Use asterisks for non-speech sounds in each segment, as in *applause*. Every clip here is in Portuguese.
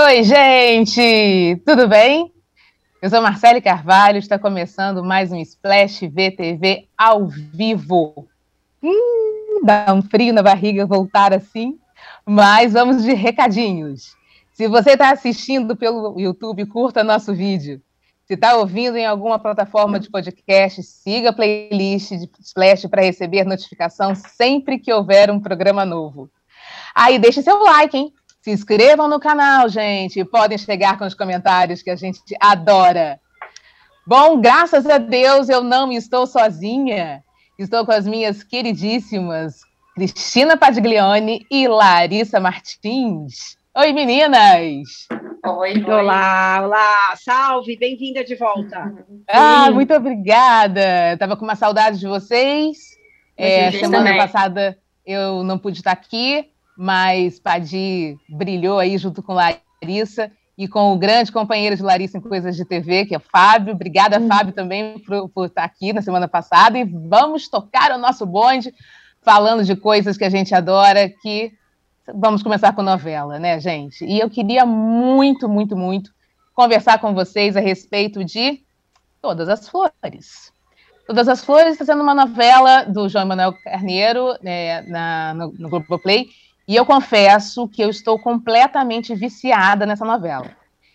Oi, gente! Tudo bem? Eu sou Marcele Carvalho, está começando mais um Splash VTV ao vivo. Hum, dá um frio na barriga voltar assim, mas vamos de recadinhos. Se você está assistindo pelo YouTube, curta nosso vídeo. Se está ouvindo em alguma plataforma de podcast, siga a playlist de Splash para receber notificação sempre que houver um programa novo. Aí, deixe seu like, hein? Se inscrevam no canal, gente. Podem chegar com os comentários que a gente adora. Bom, graças a Deus eu não estou sozinha. Estou com as minhas queridíssimas Cristina Padiglione e Larissa Martins. Oi, meninas! Oi, olá, olá, salve, bem-vinda de volta. Ah, muito obrigada. Estava com uma saudade de vocês. É, semana também. passada eu não pude estar aqui, mas Padi brilhou aí junto com Larissa e com o grande companheiro de Larissa em Coisas de TV, que é Fábio. Obrigada, hum. Fábio, também por, por, estar aqui na semana passada. E vamos tocar o nosso bonde falando de coisas que a gente adora, que vamos começar com novela, né, gente? E eu queria muito, muito, muito conversar com vocês a respeito de Todas as Flores. Todas as Flores está sendo uma novela do João Manuel Carneiro né, na, no, no Globoplay, Play e eu confesso que eu estou completamente viciada nessa novela.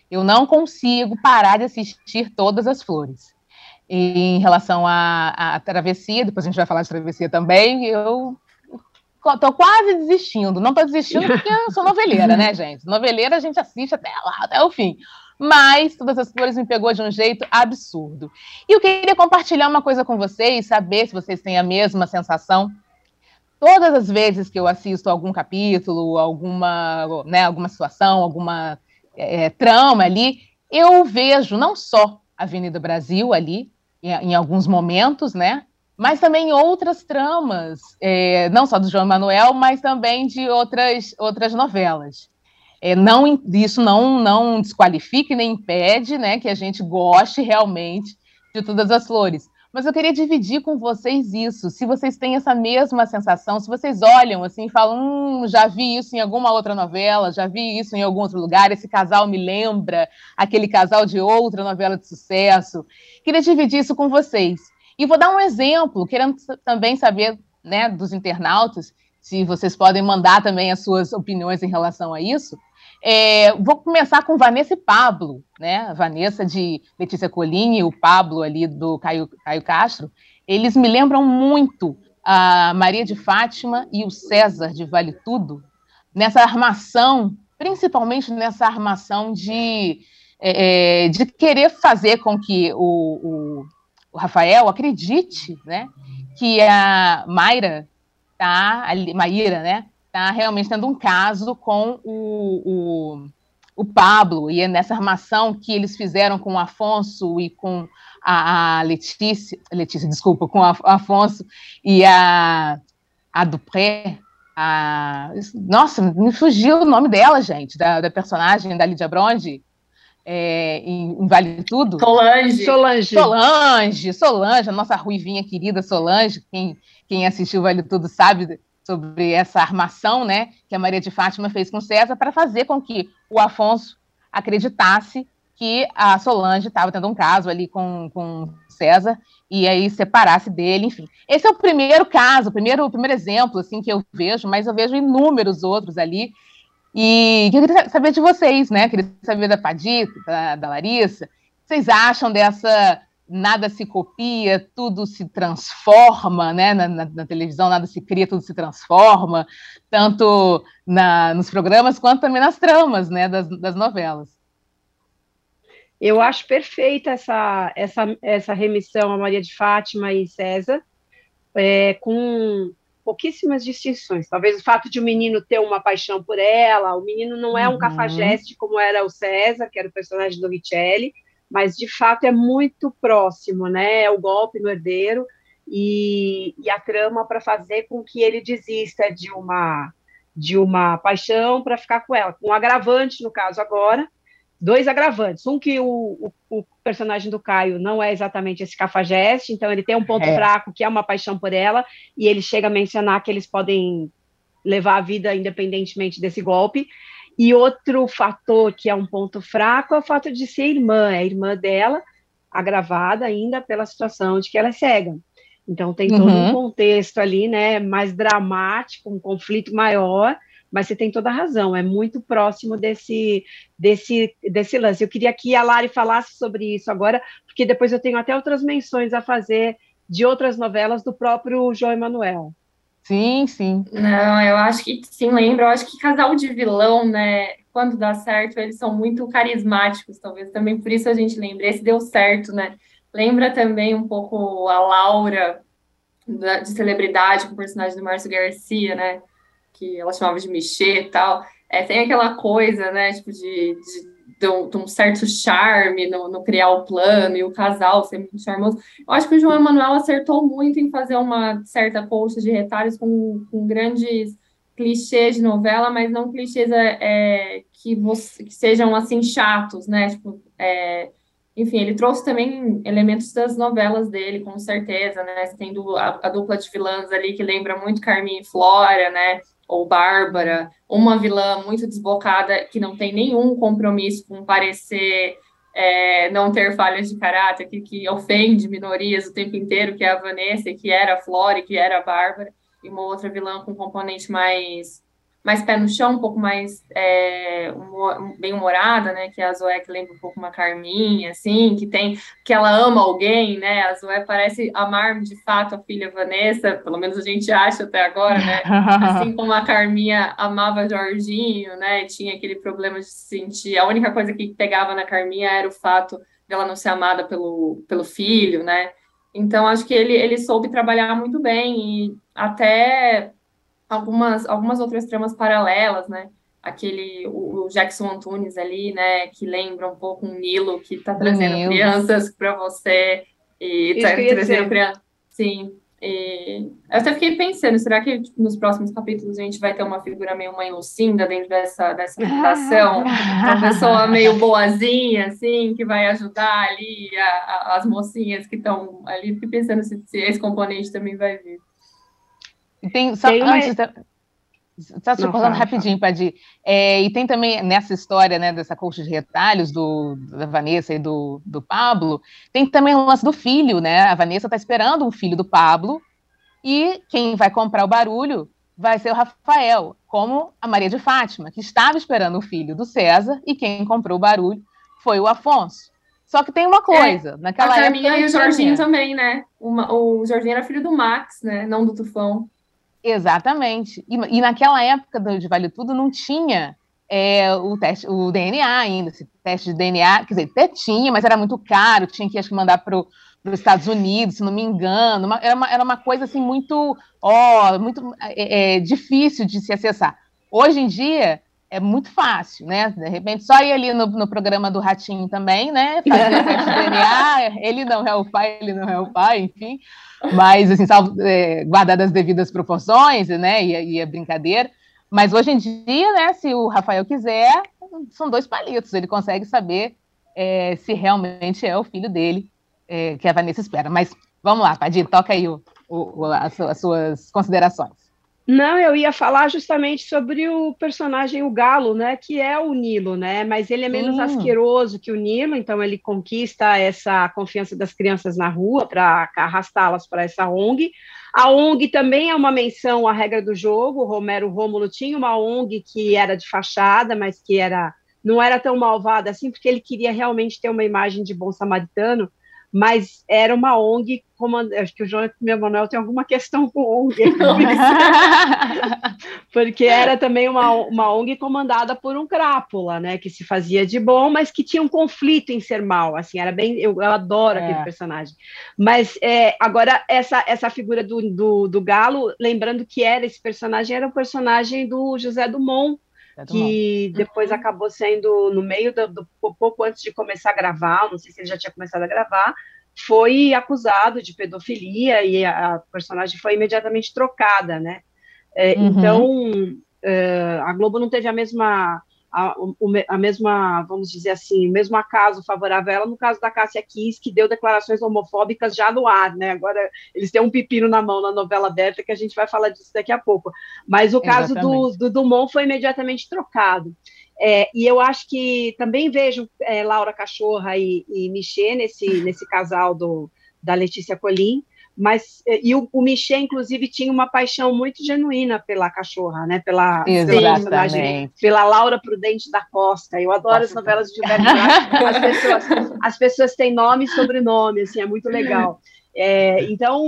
Eu não consigo parar de assistir todas as flores. E em relação à, à travessia, depois a gente vai falar de travessia também, eu estou quase desistindo. Não estou desistindo porque eu sou noveleira, né, gente? Noveleira a gente assiste até lá, até o fim. Mas todas as flores me pegou de um jeito absurdo. E eu queria compartilhar uma coisa com vocês, saber se vocês têm a mesma sensação todas as vezes que eu assisto algum capítulo, alguma, né, alguma situação, alguma é, trama ali, eu vejo não só Avenida Brasil ali, em, em alguns momentos, né? Mas também outras tramas, é, não só do João Manuel, mas também de outras, outras novelas. É, não, isso não, não desqualifica nem impede né, que a gente goste realmente de todas as flores. Mas eu queria dividir com vocês isso, se vocês têm essa mesma sensação, se vocês olham assim e falam, hum, já vi isso em alguma outra novela, já vi isso em algum outro lugar, esse casal me lembra aquele casal de outra novela de sucesso. Queria dividir isso com vocês. E vou dar um exemplo, querendo também saber né, dos internautas, se vocês podem mandar também as suas opiniões em relação a isso. É, vou começar com Vanessa e Pablo, né? Vanessa de Letícia Colini e o Pablo ali do Caio, Caio Castro. Eles me lembram muito a Maria de Fátima e o César de Vale Tudo, nessa armação, principalmente nessa armação de, é, é de querer fazer com que o, o, o Rafael acredite né, que a Mayra tá ali, Maíra, né? Está realmente tendo um caso com o, o, o, Pablo, e é nessa armação que eles fizeram com o Afonso e com a, a Letícia, Letícia, desculpa, com o Afonso e a, a Dupré, a, nossa, me fugiu o nome dela, gente, da, da personagem da Lídia Bronde, é, em, em, Vale Tudo. Solange. Solange. Solange, Solange, a nossa ruivinha querida Solange, quem, quem assistiu Vale Tudo sabe sobre essa armação né, que a Maria de Fátima fez com César para fazer com que o Afonso acreditasse que a Solange estava tendo um caso ali com, com César e aí separasse dele, enfim. Esse é o primeiro caso, o primeiro, o primeiro exemplo assim que eu vejo, mas eu vejo inúmeros outros ali. E eu queria saber de vocês, né? Queria saber da Padita, da, da Larissa. Vocês acham dessa nada se copia, tudo se transforma, né? Na, na, na, televisão nada se cria, tudo se transforma, tanto na, nos programas quanto também nas tramas, né? Das, das novelas. Eu acho perfeita essa, essa, essa remissão a Maria de Fátima e César, é, com pouquíssimas distinções. Talvez o fato de o menino ter uma paixão por ela, o menino não é um uhum. cafajeste como era o César, que era o personagem do Richelli, mas de fato é muito próximo, né? É o golpe no herdeiro e, e a trama para fazer com que ele desista de uma de uma paixão para ficar com ela, um agravante no caso agora, dois agravantes, um que o, o, o, personagem do Caio não é exatamente esse cafajeste, então ele tem um ponto é. fraco que é uma paixão por ela e ele chega a mencionar que eles podem levar a vida independentemente desse golpe E outro fator que é um ponto fraco é o fato de ser irmã, é a irmã dela, agravada ainda pela situação de que ela é cega. Então tem todo uhum. um contexto ali, né, mais dramático, um conflito maior, mas você tem toda a razão, é muito próximo desse, desse, desse lance. Eu queria que a Lari falasse sobre isso agora, porque depois eu tenho até outras menções a fazer de outras novelas do próprio João Emanuel. Sim, sim. Não, eu acho que sim, lembro. Eu acho que casal de vilão, né? Quando dá certo, eles são muito carismáticos, talvez também por isso a gente lembra. Esse deu certo, né? Lembra também um pouco a Laura de celebridade com o personagem do Márcio Garcia, né? Que ela chamava de Michê e tal. É, tem aquela coisa, né? Tipo, de, de de um, de um, certo charme no, no, criar o plano e o casal ser muito charmoso. Eu acho que o João Emanuel acertou muito em fazer uma certa colcha de retalhos com, com grandes clichês de novela, mas não clichês é, é que, você, que, sejam assim chatos, né? Tipo, é, enfim, ele trouxe também elementos das novelas dele, com certeza, né? Tendo a, a dupla de vilãs ali que lembra muito Carminha e Flora, né? Ou Bárbara, uma vilã muito desbocada que não tem nenhum compromisso com parecer é, não ter falhas de caráter, que, que ofende minorias o tempo inteiro, que é a Vanessa, que era a Flore, que era a Bárbara, e uma outra vilã com componente mais mais pé no chão, um pouco mais é, bem humorada, né? Que a Zoé que lembra um pouco uma Carminha, assim, que tem que ela ama alguém, né? A Zoé parece amar de fato a filha Vanessa, pelo menos a gente acha até agora, né? Assim *laughs* como a Carminha amava Jorginho, né? Tinha aquele problema de se sentir. A única coisa que pegava na Carminha era o fato dela não ser amada pelo, pelo filho, né? Então, acho que ele, ele soube trabalhar muito bem e até algumas, algumas outras tramas paralelas, né? Aquele, o, o Jackson Antunes ali, né? Que lembra um pouco um Nilo que está trazendo crianças para você e tá trazendo crianças. Sim. E eu até fiquei pensando, será que tipo, nos próximos capítulos a gente vai ter uma figura meio mãe Lucinda dentro dessa, dessa fundação? *laughs* uma pessoa meio boazinha, assim, que vai ajudar ali a, a, as mocinhas que estão ali. Fiquei pensando se, se esse componente também vai vir. E tem, só tem antes, Só te cortando rapidinho, Padir. É, e tem também nessa história, né, dessa colcha de retalhos do, da Vanessa e do, do Pablo, tem também o lance do filho, né? A Vanessa está esperando um filho do Pablo, e quem vai comprar o barulho vai ser o Rafael, como a Maria de Fátima, que estava esperando o filho do César, e quem comprou o barulho foi o Afonso. Só que tem uma coisa, é, naquela a Carminha e o Jorginho também, né? Uma, o Jorginho era filho do Max, né? Não do Tufão. Exatamente. E, e naquela época de Vale Tudo não tinha é, o teste, o DNA ainda, esse teste de DNA, quer dizer, até tinha, mas era muito caro, tinha que acho mandar para os Estados Unidos, se não me engano, uma, era, uma, era uma coisa assim muito, ó, muito é, é, difícil de se acessar. Hoje em dia é muito fácil, né? De repente, só ir ali no, no programa do Ratinho também, né? Fazer o teste de DNA, *laughs* ele não é o pai, ele não é o pai, enfim mas assim, salvo, é, guardadas as devidas proporções, né, e, e a brincadeira. Mas hoje em dia, né, se o Rafael quiser, são dois palitos, ele consegue saber é, se realmente é o filho dele é, que a Vanessa espera. Mas vamos lá, Padir, toca aí o, o, as, as suas considerações. Não, eu ia falar justamente sobre o personagem, o Galo, né? Que é o Nilo, né? Mas ele é menos hum. asqueroso que o Nilo, então ele conquista essa confiança das crianças na rua para arrastá-las para essa ONG. A ONG também é uma menção à regra do jogo. O Romero Rômulo tinha uma ONG que era de fachada, mas que era não era tão malvada assim, porque ele queria realmente ter uma imagem de bom samaritano mas era uma ONG. Acho que o João Emanuel tem alguma questão com ONG, *laughs* porque era também uma, uma ONG comandada por um crápula, né, que se fazia de bom, mas que tinha um conflito em ser mal, assim, era bem, eu, eu adoro é. aquele personagem, mas é, agora essa, essa figura do, do, do Galo, lembrando que era esse personagem, era o personagem do José Dumont, que depois uhum. acabou sendo no meio do, do, pouco antes de começar a gravar, não sei se ele já tinha começado a gravar, foi acusado de pedofilia e a, personagem foi imediatamente trocada, né? É, uhum. Então é, a Globo não teve a mesma a, a, mesma, vamos dizer assim, o mesmo acaso favorável a ela no caso da Cássia Kiss, que deu declarações homofóbicas já no ar, né? Agora eles têm um pepino na mão na novela aberta que a gente vai falar disso daqui a pouco. Mas o caso do, do, Dumont foi imediatamente trocado. É, e eu acho que também vejo é, Laura Cachorra e, e Michê nesse, nesse casal do, da Letícia Colim, mas e o, o Michê, inclusive, tinha uma paixão muito genuína pela cachorra, né? Pela, pela personagem, pela Laura Prudente da Costa. Eu adoro Nossa, as novelas de Gilberto as pessoas, as pessoas têm nome e sobrenome, assim, é muito legal. É, então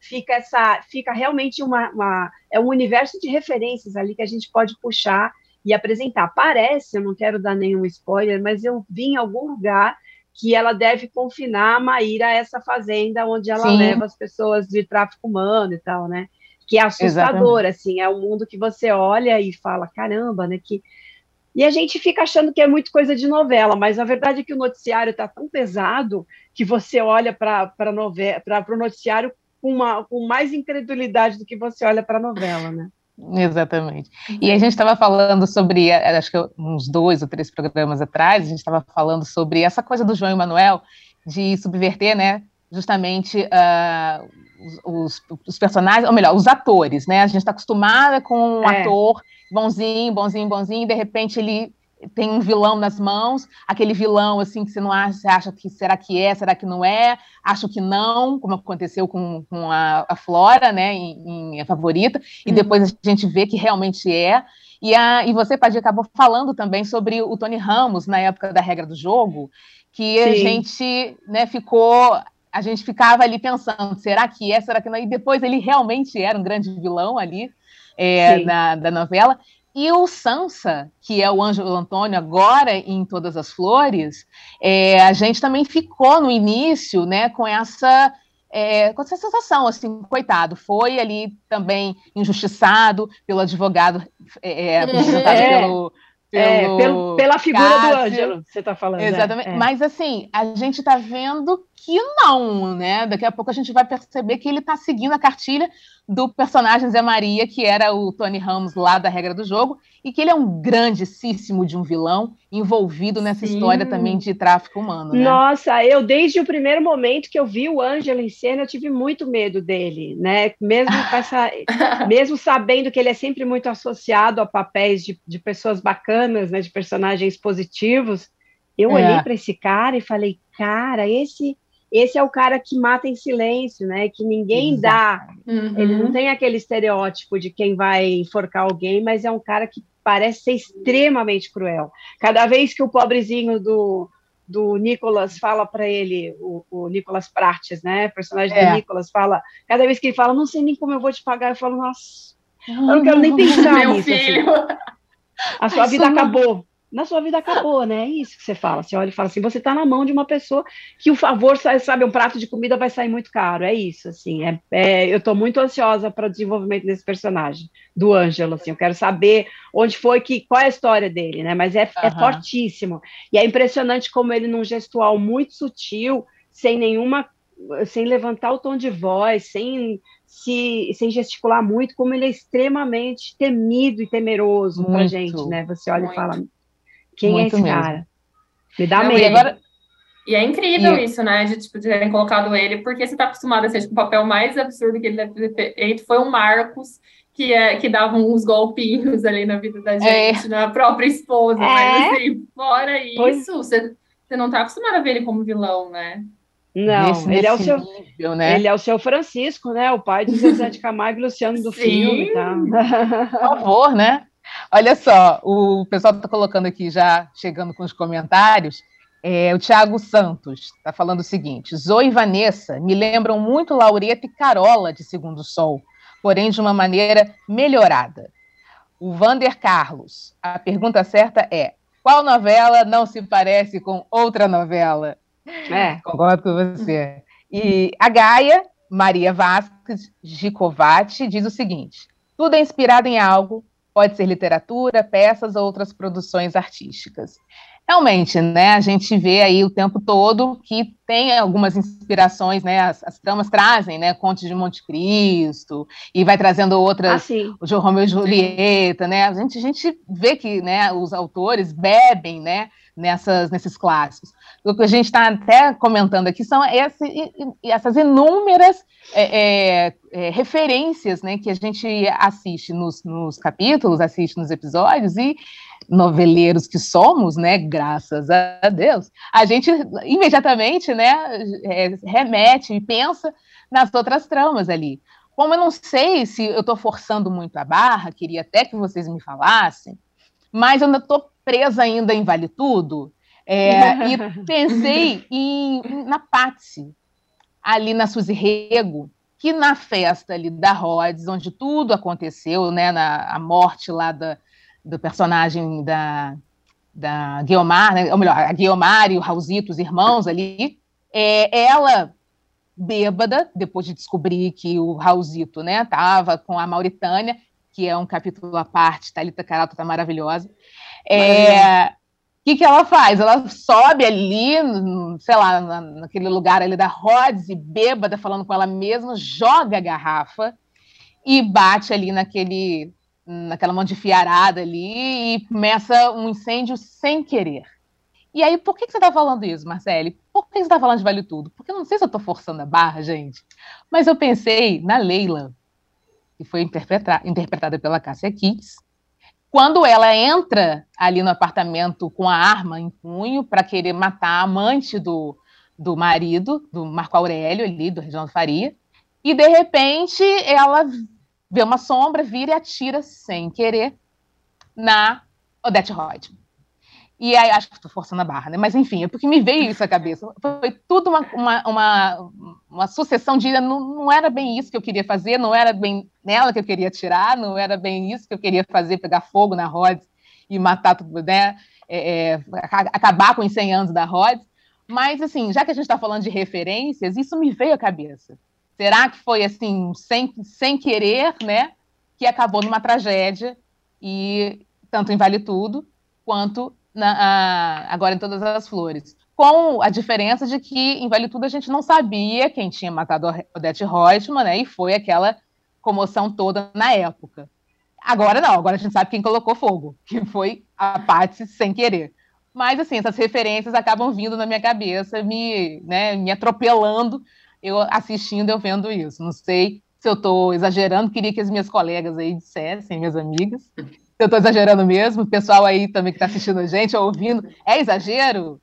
fica essa, fica realmente uma, uma, é um universo de referências ali que a gente pode puxar e apresentar. Parece, eu não quero dar nenhum spoiler, mas eu vi em algum lugar que ela deve confinar a Maíra a essa fazenda onde ela Sim. leva as pessoas de tráfico humano e tal, né? Que é assustador, Exatamente. assim, é um mundo que você olha e fala, caramba, né? Que... E a gente fica achando que é muito coisa de novela, mas a verdade é que o noticiário está tão pesado que você olha para o noticiário com, uma, com mais incredulidade do que você olha para a novela, né? *laughs* Exatamente. E a gente estava falando sobre, eh, acho que uns dois ou três programas atrás, a gente estava falando sobre essa coisa do João Emanuel de subverter, né, justamente uh, os, os, personagens, ou melhor, os atores, né? A gente está acostumada com um é. ator bonzinho, bonzinho, bonzinho, e de repente ele tem um vilão nas mãos, aquele vilão assim que você não acha, você acha que será que é, será que não é, acho que não, como aconteceu com, com a, a Flora, né, em, em, a favorita, e uhum. depois a gente vê que realmente é. E, a, e você, Padir, acabou falando também sobre o Tony Ramos na época da regra do jogo, que Sim. a gente né, ficou. A gente ficava ali pensando, será que é, será que não? é? E depois ele realmente era um grande vilão ali é, na, da novela. E o Sansa, que é o Ângelo Antônio agora em Todas as Flores, é, a gente também ficou no início né, com essa é, com essa sensação, assim, coitado, foi ali também injustiçado pelo advogado é, é apresentado é. pelo, é, pelo, pelo, pela figura Cássio. do Ângelo, você está falando. Exatamente. É. Mas assim, a gente está vendo que não, né? Daqui a pouco a gente vai perceber que ele está seguindo a cartilha do personagem Zé Maria, que era o Tony Ramos lá da regra do jogo, e que ele é um grandíssimo de um vilão envolvido nessa Sim. história também de tráfico humano. Né? Nossa, eu desde o primeiro momento que eu vi o Ângelo em cena, eu tive muito medo dele, né? Mesmo, essa, *laughs* mesmo sabendo que ele é sempre muito associado a papéis de, de pessoas bacanas, né? De personagens positivos, eu é. olhei para esse cara e falei, cara, esse esse é o cara que mata em silêncio, né? Que ninguém Exato. dá. Uhum. Ele não tem aquele estereótipo de quem vai enforcar alguém, mas é um cara que parece ser extremamente cruel. Cada vez que o pobrezinho do, do Nicolas fala para ele, o, o Nicolas Prates, né? O personagem é. do Nicolas fala, cada vez que ele fala, não sei nem como eu vou te pagar, eu falo, nossa, eu não quero nem pensar *laughs* nisso. Assim. A sua vida acabou na sua vida acabou, né? É isso que você fala. Você olha e fala assim: você está na mão de uma pessoa que o favor, sabe, um prato de comida vai sair muito caro. É isso, assim. É, é eu estou muito ansiosa para o desenvolvimento desse personagem, do Ângelo, assim. Eu quero saber onde foi que, qual é a história dele, né? Mas é, uhum. é fortíssimo. E é impressionante como ele, num gestual muito sutil, sem nenhuma. sem levantar o tom de voz, sem se, sem gesticular muito, como ele é extremamente temido e temeroso para gente, né? Você olha muito. e fala, quem Muito é esse mesmo. cara? Me dá Não, medo. E, agora... e é incrível e... isso, né? De, tipo, terem colocado ele, porque você está acostumado a ser tipo, o papel mais absurdo que ele deve ter feito foi o Marcos, que, é, que dava uns golpinhos ali na vida da é. gente, é. na própria esposa. É. Mas assim, fora isso, você, você não está acostumado a ver ele como vilão, né? Não, nesse, ele, nesse é o seu, nível, né? ele é o seu Francisco, né? O pai de José de Camargo e Luciano do Sim. filme. Tá? Por favor, né? Olha só, o pessoal está colocando aqui já, chegando com os comentários. É, o Tiago Santos está falando o seguinte: Zoe e Vanessa me lembram muito Laureta e Carola de Segundo Sol, porém de uma maneira melhorada. O Vander Carlos, a pergunta certa é: qual novela não se parece com outra novela? É. Concordo com você. E a Gaia, Maria Vasques Gicovati, diz o seguinte: tudo é inspirado em algo, Pode ser literatura, peças ou outras produções artísticas. Realmente, né, a gente vê aí o tempo todo que tem algumas inspirações, né, as, as tramas trazem, né, Contos de Monte Cristo, e vai trazendo outras, ah, o João Romeu e Julieta, né, a gente, a gente vê que, né, os autores bebem, né, nessas, nesses clássicos. O que a gente está até comentando aqui são esse, essas inúmeras é, é, é, referências né, que a gente assiste nos, nos, capítulos, assiste nos episódios, e noveleiros que somos, né, graças a Deus, a gente imediatamente, né, é, remete e pensa nas outras tramas ali. Como eu não sei se eu estou forçando muito a barra, queria até que vocês me falassem, mas eu ainda estou presa ainda em Vale Tudo, é, e *laughs* pensei em, na Patsy, ali na Suzy Rego, que na festa ali da Rhodes, onde tudo aconteceu, né, na a morte lá da, do personagem da, da Guiomar, né, ou melhor, a Guiomar e o Raulzito, os irmãos ali, é, ela bêbada, depois de descobrir que o Raulzito, né, estava com a Mauritânia, que é um capítulo à parte, Thalita Caralto tá maravilhosa, é, que, que ela faz? Ela sobe ali, sei lá, naquele lugar ali da Rhodes, bêbada, falando com ela mesma, joga a garrafa e bate ali naquele, naquela mão de fiarada ali e começa um incêndio sem querer. E aí, por que, que você está falando isso, Marcele? Por que você está falando de Vale Tudo? Porque eu não sei se eu estou forçando a barra, gente, mas eu pensei na Leila, que foi interpretada pela Cássia Kiss, quando ela entra ali no apartamento com a arma em punho para querer matar a amante do, do marido, do Marco Aurélio, ali, do Reginaldo Faria, e de repente ela vê uma sombra, vira e atira sem querer na Odette Reutemann. E aí, acho que estou forçando a barra, né? Mas enfim, é porque me veio isso à cabeça. Foi tudo uma, uma, uma, uma, sucessão de. Não, não era bem isso que eu queria fazer, não era bem nela que eu queria tirar, não era bem isso que eu queria fazer, pegar fogo na Rhodes e matar tudo, né? É, é, acabar com os 100 anos da Rhodes. Mas, assim, já que a gente está falando de referências, isso me veio à cabeça. Será que foi, assim, sem, sem querer, né? Que acabou numa tragédia, e tanto em Vale Tudo, quanto na, a, agora em Todas as Flores. Com a diferença de que em Vale Tudo a gente não sabia quem tinha matado Odete Reutemann, né? E foi aquela comoção toda na época. Agora não, agora a gente sabe quem colocou fogo, que foi a Patsy sem querer. Mas, assim, essas referências acabam vindo na minha cabeça, me, né, me atropelando, eu assistindo, eu vendo isso. Não sei se eu estou exagerando, queria que as minhas colegas aí dissessem, minhas amigas, eu estou exagerando mesmo, o pessoal aí também que está assistindo a gente, ouvindo, é exagero?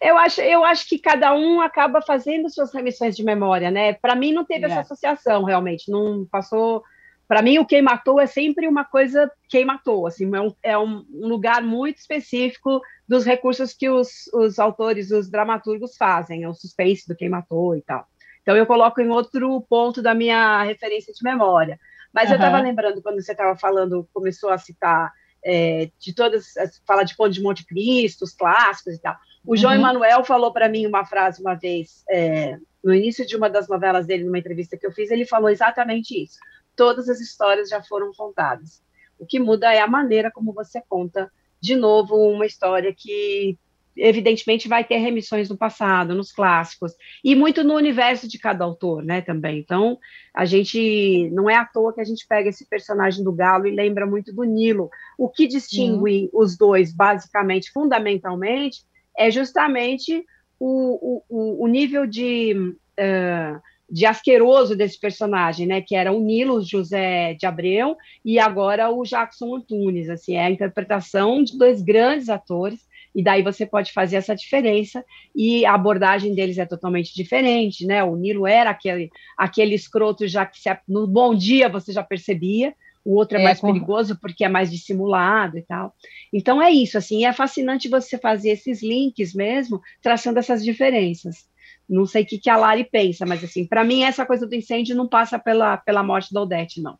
Eu acho, eu acho que cada um acaba fazendo suas remissões de memória, né? Para mim não teve é. essa associação realmente, não passou. Para mim o quem matou é sempre uma coisa quem matou, assim, é um, é um lugar muito específico dos recursos que os, os autores, os dramaturgos fazem, é o suspense do quem matou e tal. Então eu coloco em outro ponto da minha referência de memória. Mas uhum. eu estava lembrando, quando você estava falando, começou a citar é, de todas, fala de Conde de Monte Cristo, os clássicos e tal. O João uhum. Emanuel falou para mim uma frase uma vez, é, no início de uma das novelas dele, numa entrevista que eu fiz, ele falou exatamente isso. Todas as histórias já foram contadas. O que muda é a maneira como você conta de novo uma história que evidentemente vai ter remissões do passado, nos clássicos, e muito no universo de cada autor, né, também. Então, a gente, não é à toa que a gente pega esse personagem do Galo e lembra muito do Nilo. O que distingue os dois, basicamente, fundamentalmente, é justamente o, o, o nível de... Uh, de asqueroso desse personagem, né, que era o Nilo José de Abreu e agora o Jackson Antunes, assim, é a interpretação de dois grandes atores e daí você pode fazer essa diferença, e a abordagem deles é totalmente diferente, né? O Nilo era aquele, aquele escroto já que se, no bom dia você já percebia, o outro é, é mais perigoso porque é mais dissimulado e tal. Então é isso, assim, é fascinante você fazer esses links mesmo, traçando essas diferenças. Não sei o que, que a Lari pensa, mas assim, para mim essa coisa do incêndio não passa pela, pela morte da Odete, não.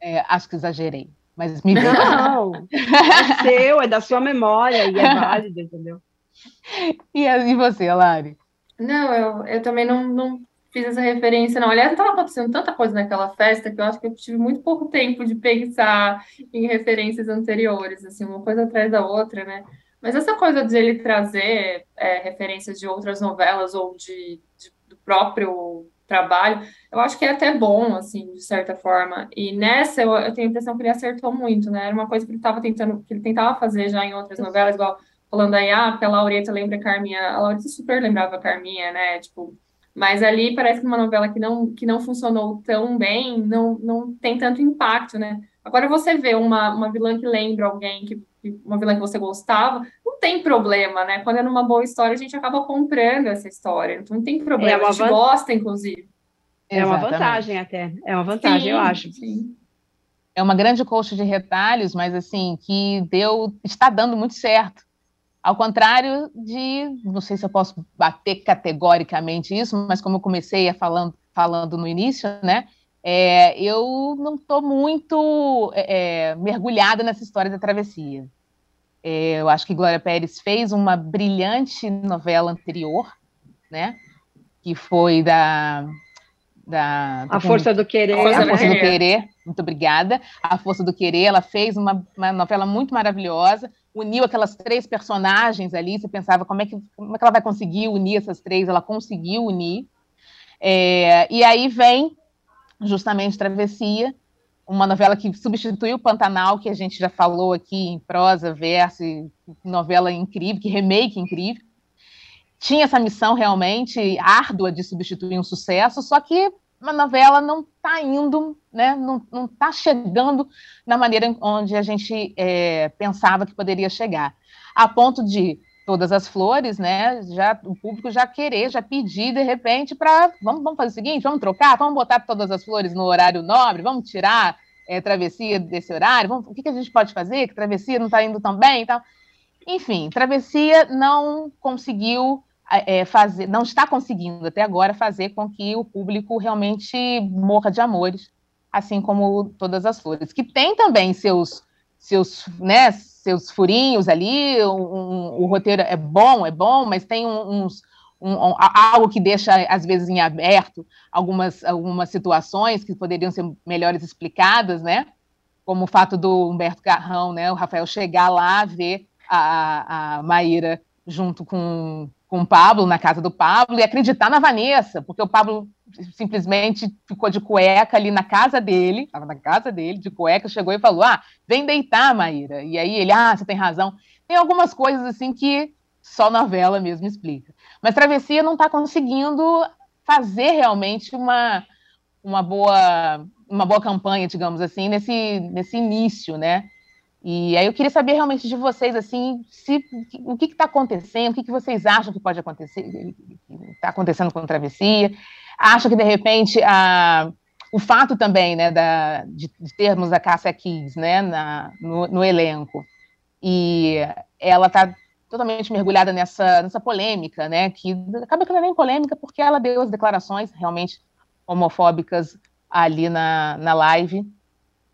É, acho que exagerei. Mas me Não, é seu, é da sua memória e é válido, entendeu? *laughs* E, e você, Lari? Não, eu, eu também não, não fiz essa referência, não. Aliás, estava acontecendo tanta coisa naquela festa que eu acho que eu tive muito pouco tempo de pensar em referências anteriores, assim, uma coisa atrás da outra, né? Mas essa coisa de ele trazer é, referências de outras novelas ou de, de, do próprio trabalho, eu acho que é até bom, assim, de certa forma. E nessa eu, eu tenho a impressão que ele acertou muito, né? Era uma coisa que ele estava tentando, que ele tentava fazer já em outras novelas, igual falando aí, ah, porque a Laureta lembra a Carminha, a Laureta super lembrava a Carminha, né? Tipo, Mas ali parece que uma novela que não, que não funcionou tão bem, não, não tem tanto impacto, né? Agora você vê uma, uma vilã que lembra alguém, que, uma vilã que você gostava, não tem problema, né? Quando é numa boa história, a gente acaba comprando essa história. Então não tem problema, é a gente van... gosta, inclusive. É uma vantagem até. É uma vantagem, sim, eu acho. Sim. É uma grande coxa de retalhos, mas assim, que deu, está dando muito certo. Ao contrário de, não sei se eu posso bater categoricamente isso, mas como eu comecei a falando, falando no início, né? É, eu não estou muito é, é, mergulhada nessa história da travessia. É, eu acho que Glória Pérez fez uma brilhante novela anterior, né? Que foi da. da a Força do Querer. A Força do Querer, muito obrigada. A Força do Querer, ela fez uma, uma novela muito maravilhosa, uniu aquelas três personagens ali. Você pensava como é que, como é que ela vai conseguir unir essas três? Ela conseguiu unir. É, e aí vem justamente Travessia, uma novela que substituiu o Pantanal, que a gente já falou aqui em prosa, verso, novela incrível, que remake incrível. Tinha essa missão realmente árdua de substituir um sucesso, só que uma novela não está indo, né, não está chegando na maneira onde a gente é, pensava que poderia chegar, a ponto de todas as flores, né? Já o público já querer, já pedir de repente para vamos, vamos fazer o seguinte, vamos trocar, vamos botar todas as flores no horário nobre, vamos tirar é, travessia desse horário, vamos, o que, que, a gente pode fazer? Que travessia não está indo tão bem, então, enfim, travessia não conseguiu é, fazer, não está conseguindo até agora fazer com que o público realmente morra de amores, assim como todas as flores, que tem também seus seus, né, seus furinhos ali, um, um, o roteiro é bom, é bom, mas tem uns, um, algo que deixa, às vezes, em aberto algumas, algumas situações que poderiam ser melhores explicadas, né? Como o fato do Humberto Carrão, né, o Rafael chegar lá, ver a, a Maíra junto com, com o Pablo, na casa do Pablo, e acreditar na Vanessa, porque o Pablo simplesmente ficou de cueca ali na casa dele, estava na casa dele, de cueca, chegou e falou: Ah, vem deitar, Maíra. E aí ele, ah, você tem razão. Tem algumas coisas assim que só novela mesmo explica. Mas Travessia não está conseguindo fazer realmente uma, uma, boa, uma boa campanha, digamos assim, nesse, nesse início, né? E aí eu queria saber realmente de vocês, assim, se, o que está acontecendo, o que, que vocês acham que pode acontecer, está acontecendo com Travessia, acha que, de repente, a, o fato também né, da, de, de termos a Cássia Kiss né, na, no, no elenco, e ela está totalmente mergulhada nessa, nessa polêmica, né, que acaba que não é nem polêmica, porque ela deu as declarações realmente homofóbicas ali na, na live,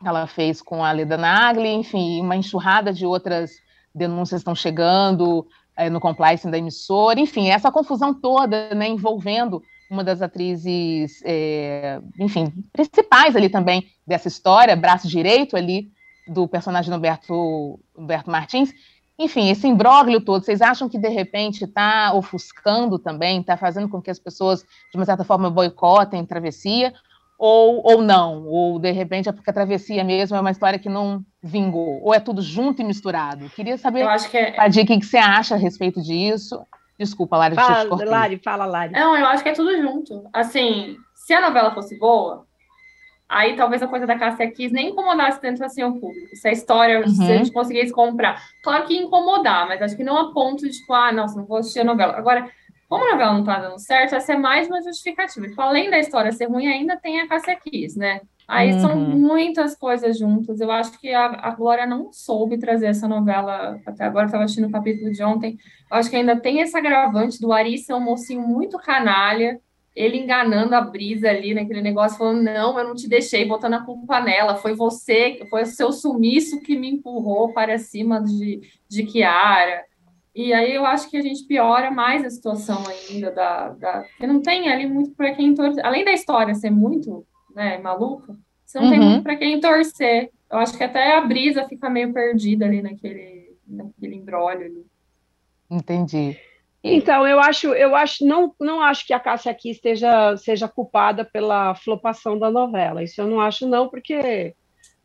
ela fez com a Leda Nagli, enfim, uma enxurrada de outras denúncias estão chegando é, no compliance da emissora, enfim, essa confusão toda, né, envolvendo uma das atrizes, é, enfim, principais ali também dessa história, braço direito ali do personagem Humberto, Humberto Martins. Enfim, esse imbróglio todo, vocês acham que de repente está ofuscando também, está fazendo com que as pessoas, de uma certa forma, boicotem travessia, ou, ou não? Ou de repente é porque a travessia mesmo é uma história que não vingou, ou é tudo junto e misturado? Queria saber, Eu acho que é... Padir, o que você acha a respeito disso. Desculpa, Lari, fala, Lari, fala, Lari. Não, eu acho que é tudo junto. Assim, se a novela fosse boa, aí talvez a coisa da Cássia Kiss nem incomodasse tanto assim o público. Se a história, uhum. se a gente conseguisse comprar. Claro que ia incomodar, mas acho que não a ponto de, tipo, ah, nossa, não vou assistir a novela. Agora, como a novela não tá dando certo, essa é mais uma justificativa. Tipo, além da história ser ruim, ainda tem a Cássia Kiss, né? Aí uhum. são muitas coisas juntas. Eu acho que a, a, Glória não soube trazer essa novela até agora. Estava assistindo o capítulo de ontem. Eu acho que ainda tem esse agravante do Ari ser um mocinho muito canalha. Ele enganando a brisa ali naquele negócio, falando: Não, eu não te deixei, botando a culpa nela. Foi você, foi o seu sumiço que me empurrou para cima de, de Kiara. E aí eu acho que a gente piora mais a situação ainda da. da porque não tem ali muito para quem torcer. Além da história ser muito né, maluca, você não uhum. tem muito para quem torcer. Eu acho que até a brisa fica meio perdida ali naquele, naquele embrólio ali. Entendi. Então, eu acho, eu acho, não, não acho que a Cássia aqui esteja seja culpada pela flopação da novela. Isso eu não acho, não, porque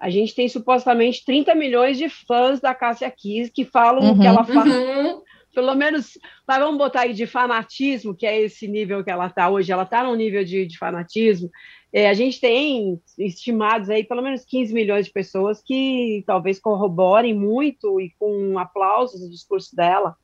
a gente tem supostamente 30 milhões de fãs da Cássia Kiss que falam uhum, o que ela fala. Uhum. pelo menos, mas vamos botar aí de fanatismo, que é esse nível que ela está hoje, ela está num nível de, de fanatismo. É, a gente tem estimados aí pelo menos 15 milhões de pessoas que talvez corroborem muito e com aplausos o discurso dela.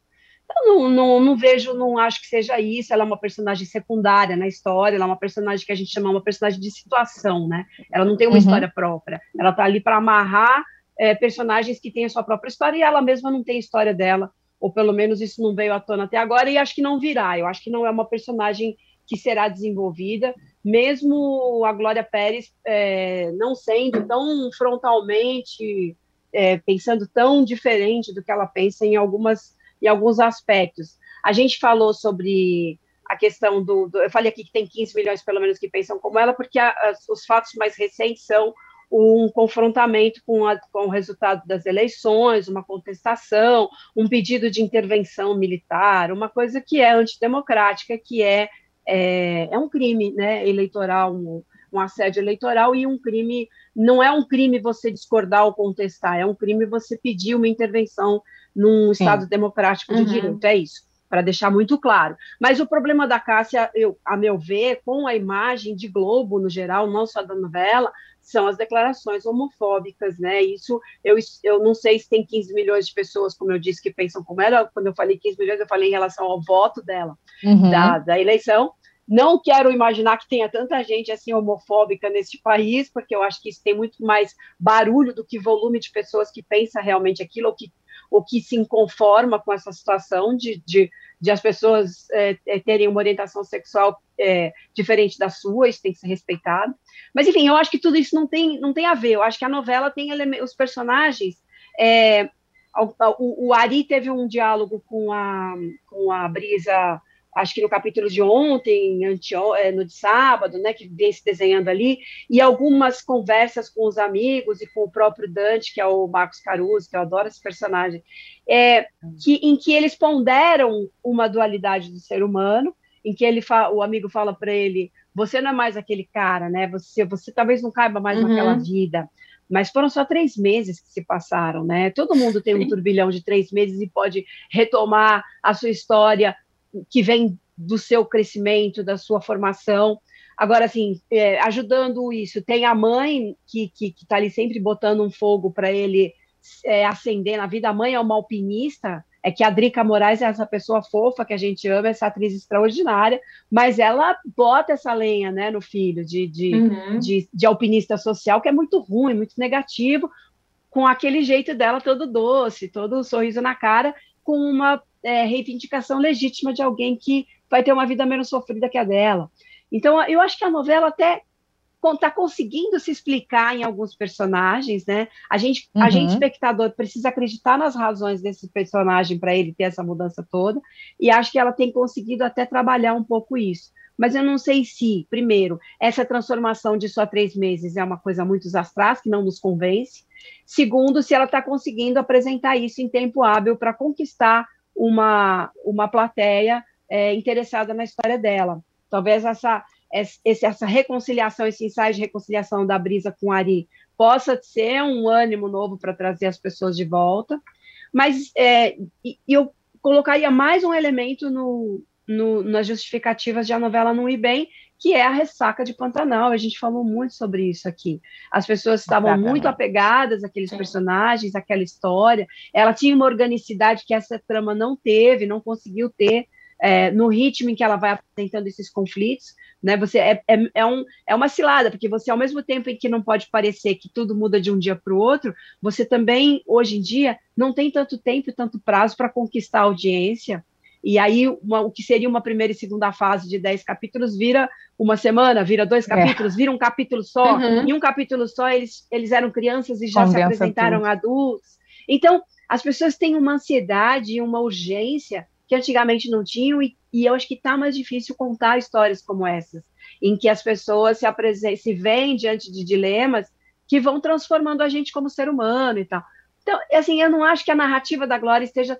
Eu não, não, não, vejo, não acho que seja isso. Ela é uma personagem secundária na história, ela é uma personagem que a gente chama uma personagem de situação, né? Ela não tem uma uhum. história própria. Ela está ali para amarrar é, personagens que têm a sua própria história e ela mesma não tem história dela ou pelo menos isso não veio à tona até agora, e acho que não virá. Eu acho que não é uma personagem que será desenvolvida, mesmo a Glória Pérez é, não sendo tão frontalmente, é, pensando tão diferente do que ela pensa em, algumas, em alguns aspectos. A gente falou sobre a questão do, do, Eu falei aqui que tem 15 milhões, pelo menos, que pensam como ela, porque a, os fatos mais recentes são um confrontamento com, a, com, o resultado das eleições, uma contestação, um pedido de intervenção militar, uma coisa que é antidemocrática, que é, é, é um crime né, eleitoral, um, um, assédio eleitoral e um crime, não é um crime você discordar ou contestar, é um crime você pedir uma intervenção num Estado Sim. democrático de uhum. direito, é isso para deixar muito claro. Mas o problema da Cássia, eu, a meu ver, com a imagem de Globo no geral, não só da novela, são as declarações homofóbicas, né? Isso eu, eu não sei se tem 15 milhões de pessoas, como eu disse, que pensam como ela. Quando eu falei 15 milhões, eu falei em relação ao voto dela, uhum. da, da eleição. Não quero imaginar que tenha tanta gente assim homofóbica neste país, porque eu acho que isso tem muito mais barulho do que volume de pessoas que pensa realmente aquilo ou que ou que se inconforma com essa situação de, de, de as pessoas é, é, terem uma orientação sexual é, diferente da sua, isso tem que ser respeitado. Mas, enfim, eu acho que tudo isso não tem, não tem a ver. Eu acho que a novela tem os personagens. É, o, o, Ari teve um diálogo com a, com a Brisa acho que no capítulo de ontem, é, no de sábado, né, que vem se desenhando ali, e algumas conversas com os amigos e com o próprio Dante, que é o Marcos Caruso, que eu adoro esse personagem, é, que, em que eles ponderam uma dualidade do ser humano, em que ele o amigo fala para ele, você não é mais aquele cara, né? Você, você talvez não caiba mais uhum. naquela vida. Mas foram só três meses que se passaram, né? Todo mundo tem um turbilhão de três meses e pode retomar a sua história que vem do seu crescimento, da sua formação. Agora, assim, é, ajudando isso, tem a mãe que está ali sempre botando um fogo para ele é, acender na vida. A mãe é uma alpinista, é que a Drica Moraes é essa pessoa fofa que a gente ama, essa atriz extraordinária, mas ela bota essa lenha né, no filho de, de, uhum. de, de alpinista social, que é muito ruim, muito negativo, com aquele jeito dela todo doce, todo sorriso na cara, com uma é, reivindicação legítima de alguém que vai ter uma vida menos sofrida que a dela. Então, eu acho que a novela até está conseguindo se explicar em alguns personagens, né? A gente, uhum. a gente espectador precisa acreditar nas razões desse personagem para ele ter essa mudança toda, e acho que ela tem conseguido até trabalhar um pouco isso. Mas eu não sei se, primeiro, essa transformação de só três meses é uma coisa muito astrais que não nos convence. Segundo, se ela está conseguindo apresentar isso em tempo hábil para conquistar uma, uma plateia é, interessada na história dela. Talvez essa, essa reconciliação, esse ensaio de reconciliação da Brisa com Ari possa ser um ânimo novo para trazer as pessoas de volta, mas é, eu colocaria mais um elemento no, no, nas justificativas de a novela não ir bem, que é a ressaca de Pantanal. A gente falou muito sobre isso aqui. As pessoas estavam Exatamente. muito apegadas àqueles Sim. personagens, àquela história. Ela tinha uma organicidade que essa trama não teve, não conseguiu ter. É, no ritmo em que ela vai apresentando esses conflitos, né? Você é, é, é, um, é uma cilada, porque você, ao mesmo tempo em que não pode parecer que tudo muda de um dia para o outro, você também, hoje em dia, não tem tanto tempo e tanto prazo para conquistar a audiência e aí, uma, o que seria uma primeira e segunda fase de dez capítulos vira uma semana, vira dois é. capítulos, é. vira um capítulo só. Uhum. Em um capítulo só, eles, eles eram crianças e já Condensa se apresentaram tudo. adultos. Então, as pessoas têm uma ansiedade e uma urgência que antigamente não tinham, e, e eu acho que está mais difícil contar histórias como essas, em que as pessoas se, se veem diante de dilemas que vão transformando a gente como ser humano e tal. Então, assim, eu não acho que a narrativa da Glória esteja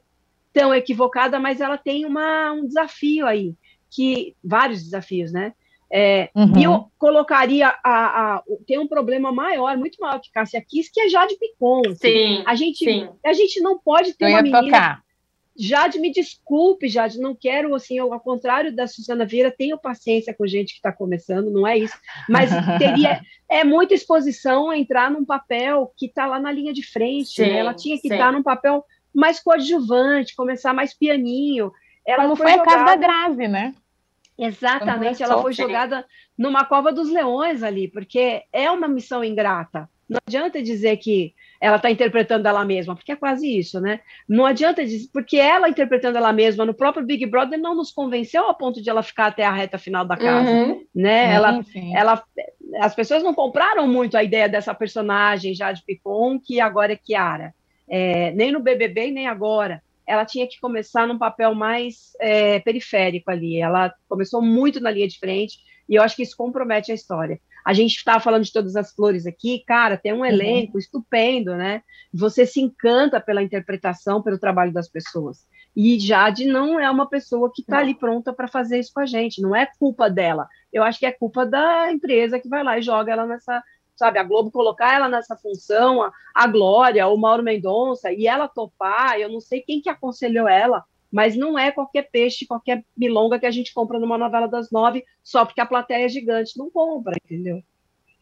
tão equivocada, mas ela tem uma, um desafio aí, que vários desafios, né? É, uhum. E eu colocaria a, a, tem um problema maior, muito maior que Cássia Kiss, que é Jade Picon. Assim. Sim. A gente, sim. a gente não pode ter eu uma menina. Tocar. Jade, me desculpe, Jade, não quero, assim, eu, ao contrário da Suzana Vieira, tenho paciência com gente que está começando, não é isso, mas teria, *laughs* é muita exposição entrar num papel que está lá na linha de frente, né? sim, né? ela tinha que estar tá num papel mais coadjuvante, começar mais pianinho. Ela Como foi, foi jogada... a casa da Grave, né? Exatamente, ela foi jogada numa cova dos leões ali, porque é uma missão ingrata. Não adianta dizer que ela está interpretando ela mesma, porque é quase isso, né? Não adianta dizer, porque ela interpretando ela mesma no próprio Big Brother não nos convenceu a ponto de ela ficar até a reta final da casa, uhum. né? ela, ela, as pessoas não compraram muito a ideia dessa personagem já de Picon, que agora é Kiara, é, nem no BBB nem agora ela tinha que começar num papel mais é, periférico ali. Ela começou muito na linha de frente, e eu acho que isso compromete a história. A gente estava falando de todas as flores aqui, cara, tem um uhum. elenco uhum. estupendo, né? Você se encanta pela interpretação, pelo trabalho das pessoas. E Jade não é uma pessoa que está ali pronta para fazer isso com a gente, não é culpa dela. Eu acho que é culpa da empresa que vai lá e joga ela nessa, sabe, a Globo colocar ela nessa função, a, a Glória, o Mauro Mendonça, e ela topar, eu não sei quem que aconselhou ela, mas não é qualquer peixe, qualquer milonga que a gente compra numa novela das nove, só porque a plateia é gigante, não compra, entendeu?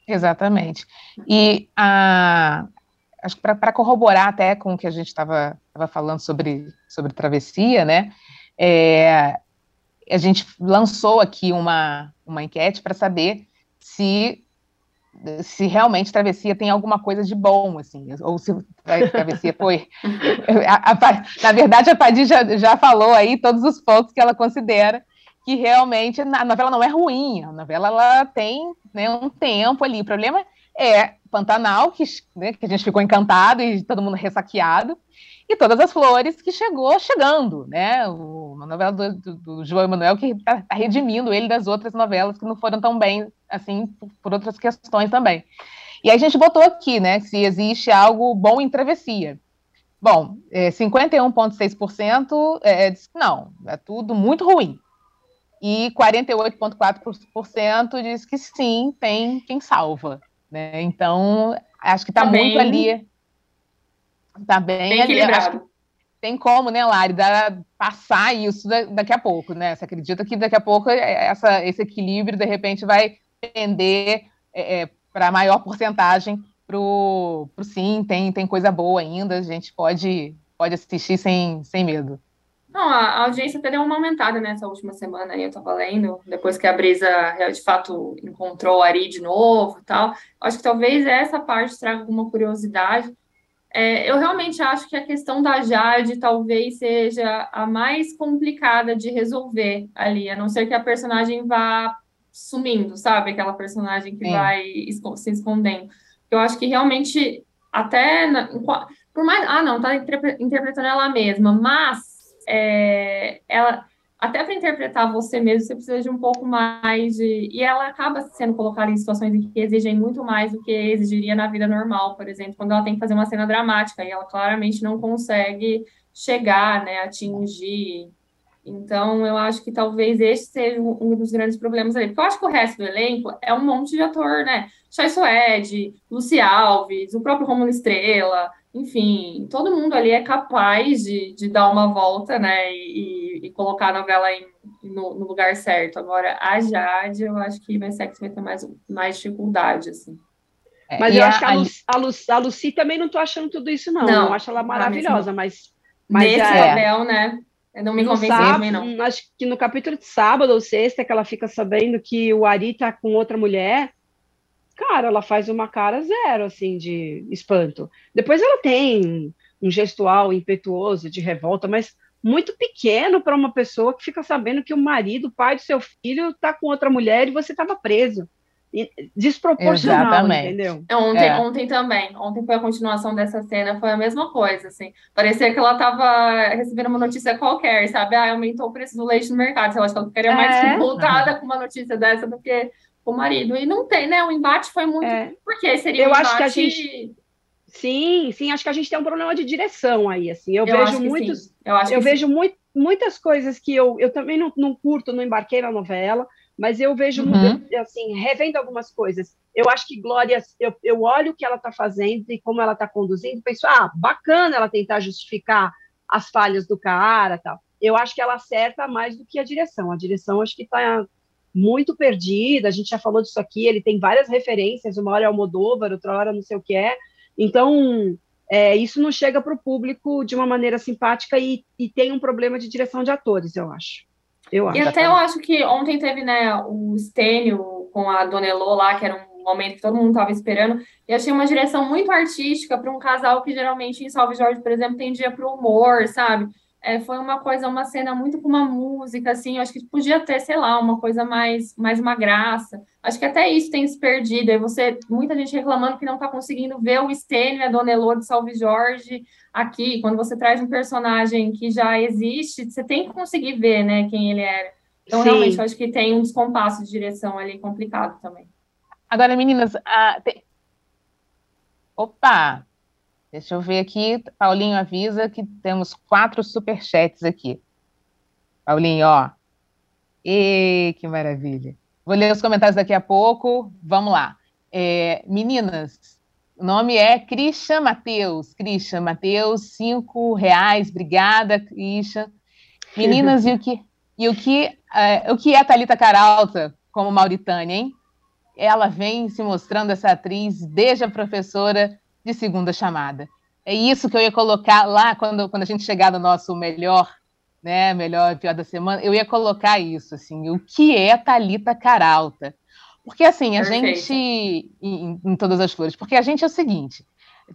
Exatamente. E a, acho que para corroborar até com o que a gente estava falando sobre, sobre travessia, né? É, a gente lançou aqui uma, uma enquete para saber se se realmente travessia tem alguma coisa de bom, assim, ou se travessia foi. *laughs* A, a, na verdade, a Padi já, já falou aí todos os pontos que ela considera que realmente a novela não é ruim, a novela ela tem né, um tempo ali. O problema é Pantanal, que, né, que a gente ficou encantado e todo mundo ressaqueado, e Todas as Flores, que chegou chegando, né? O, uma novela do, do, do João Emanuel que está tá redimindo ele das outras novelas que não foram tão bem, assim, por, por, outras questões também. E aí a gente botou aqui, né, se existe algo bom em travessia. Bom, é, 51,6% é, diz que não, é tudo muito ruim. E 48,4% diz que sim, tem quem salva. Né? Então, acho que está tá muito ali Tá bem, bem equilibrado. tem como, né, Lari, dar, passar isso daqui a pouco, né? Você acredita que daqui a pouco é, essa, esse equilíbrio, de repente, vai tender é, é, para maior porcentagem para o sim, tem, tem coisa boa ainda, a gente pode, pode assistir sem, sem medo. Não, a audiência até deu uma aumentada nessa última semana aí, eu tava lendo, depois que a Brisa de fato encontrou o Ari de novo e tal. Acho que talvez essa parte traga alguma curiosidade. É, eu realmente acho que a questão da Jade talvez seja a mais complicada de resolver ali, a não ser que a personagem vá sumindo, sabe? Aquela personagem que é. vai se escondendo. Eu acho que realmente, até. Na, por mais. Ah, não, tá interpretando ela mesma, mas é, ela até para interpretar você mesmo, você precisa de um pouco mais de. E ela acaba sendo colocada em situações em que exigem muito mais do que exigiria na vida normal, por exemplo, quando ela tem que fazer uma cena dramática e ela claramente não consegue chegar, né, atingir. Então, eu acho que talvez esse seja um dos grandes problemas ali. Porque eu acho que o resto do elenco é um monte de ator, né? Chay Suede, Luci Alves, o próprio Romulo Estrela, enfim, todo mundo ali é capaz de, de dar uma volta, né? E, e, colocar a novela em, no, no, lugar certo. Agora, a Jade, eu acho que vai ser que vai ter mais, mais dificuldade, assim. É, mas eu a, acho que a, Lucy, a, Lucy, a Lucy também não tô achando tudo isso, não. Não, eu acho ela maravilhosa, mas. mas Nesse é, papel, né? Eu não me convenceu também, não. Acho que no capítulo de sábado ou sexta, que ela fica sabendo que o Ari tá com outra mulher, cara, ela faz uma cara zero, assim, de espanto. Depois ela tem um gestual impetuoso de revolta, mas muito pequeno para uma pessoa que fica sabendo que o marido, o pai do seu filho, está com outra mulher e você estava preso. Desproporcional, Exatamente. entendeu? É, ontem, é. ontem também. Ontem foi a continuação dessa cena, foi a mesma coisa, assim. Parecia que ela estava recebendo uma notícia qualquer, sabe? Ah, aumentou o preço do leite no mercado. Eu acho que ela ficaria mais é. revoltada com uma notícia dessa do que o marido. E não tem, né? O embate foi muito. É. Porque seria Eu um acho que a gente Sim, sim, acho que a gente tem um problema de direção aí, assim. Eu, eu vejo muitos, eu, eu vejo muito, muitas coisas que eu, eu também não, não curto, não embarquei na novela, mas eu vejo, uhum. assim, revendo algumas coisas. Eu acho que Glória, eu, eu olho o que ela está fazendo e como ela está conduzindo, penso, ah, bacana ela tentar justificar as falhas do cara tal. Eu acho que ela acerta mais do que a direção. A direção acho que está muito perdida, a gente já falou disso aqui, ele tem várias referências, uma hora é Almodóvar, outra hora não sei o que é. Então, é, isso não chega para o público de uma maneira simpática e, e tem um problema de direção de atores, eu acho. Eu acho. E até eu acho que ontem teve né, o Stênio com a Dona Elô lá, que era um momento que todo mundo estava esperando, e achei uma direção muito artística para um casal que geralmente em Salve Jorge, por exemplo, tem dia para o humor, sabe? É, foi uma coisa, uma cena muito com uma música, assim, eu acho que podia ter, sei lá, uma coisa mais, mais uma graça. Acho que até isso tem se perdido. Aí você, muita gente reclamando que não está conseguindo ver o Stênio e a Dona Elô de Salve Jorge aqui. Quando você traz um personagem que já existe, você tem que conseguir ver, né, quem ele era. Então, Sim. realmente, acho que tem um descompasso de direção ali complicado também. Agora, meninas, tem... opa, deixa eu ver aqui. Paulinho avisa que temos quatro superchats aqui. Paulinho, ó. E que maravilha. Vou ler os comentários daqui a pouco. Vamos lá. É, meninas, o nome é Christian Matheus. Christian Matheus, cinco reais. Obrigada, Christian. Meninas, e o que, e o que, é, o que é Thalita Caralta como Mauritânia, hein? ela vem se mostrando essa atriz desde a professora de segunda chamada. É isso que eu ia colocar lá quando, quando a gente chegar no nosso melhor, né, melhor e pior da semana, eu ia colocar isso, assim, o que é Talita Caralta? Porque assim, a Perfeito. gente em, em, todas as flores, porque a gente é o seguinte,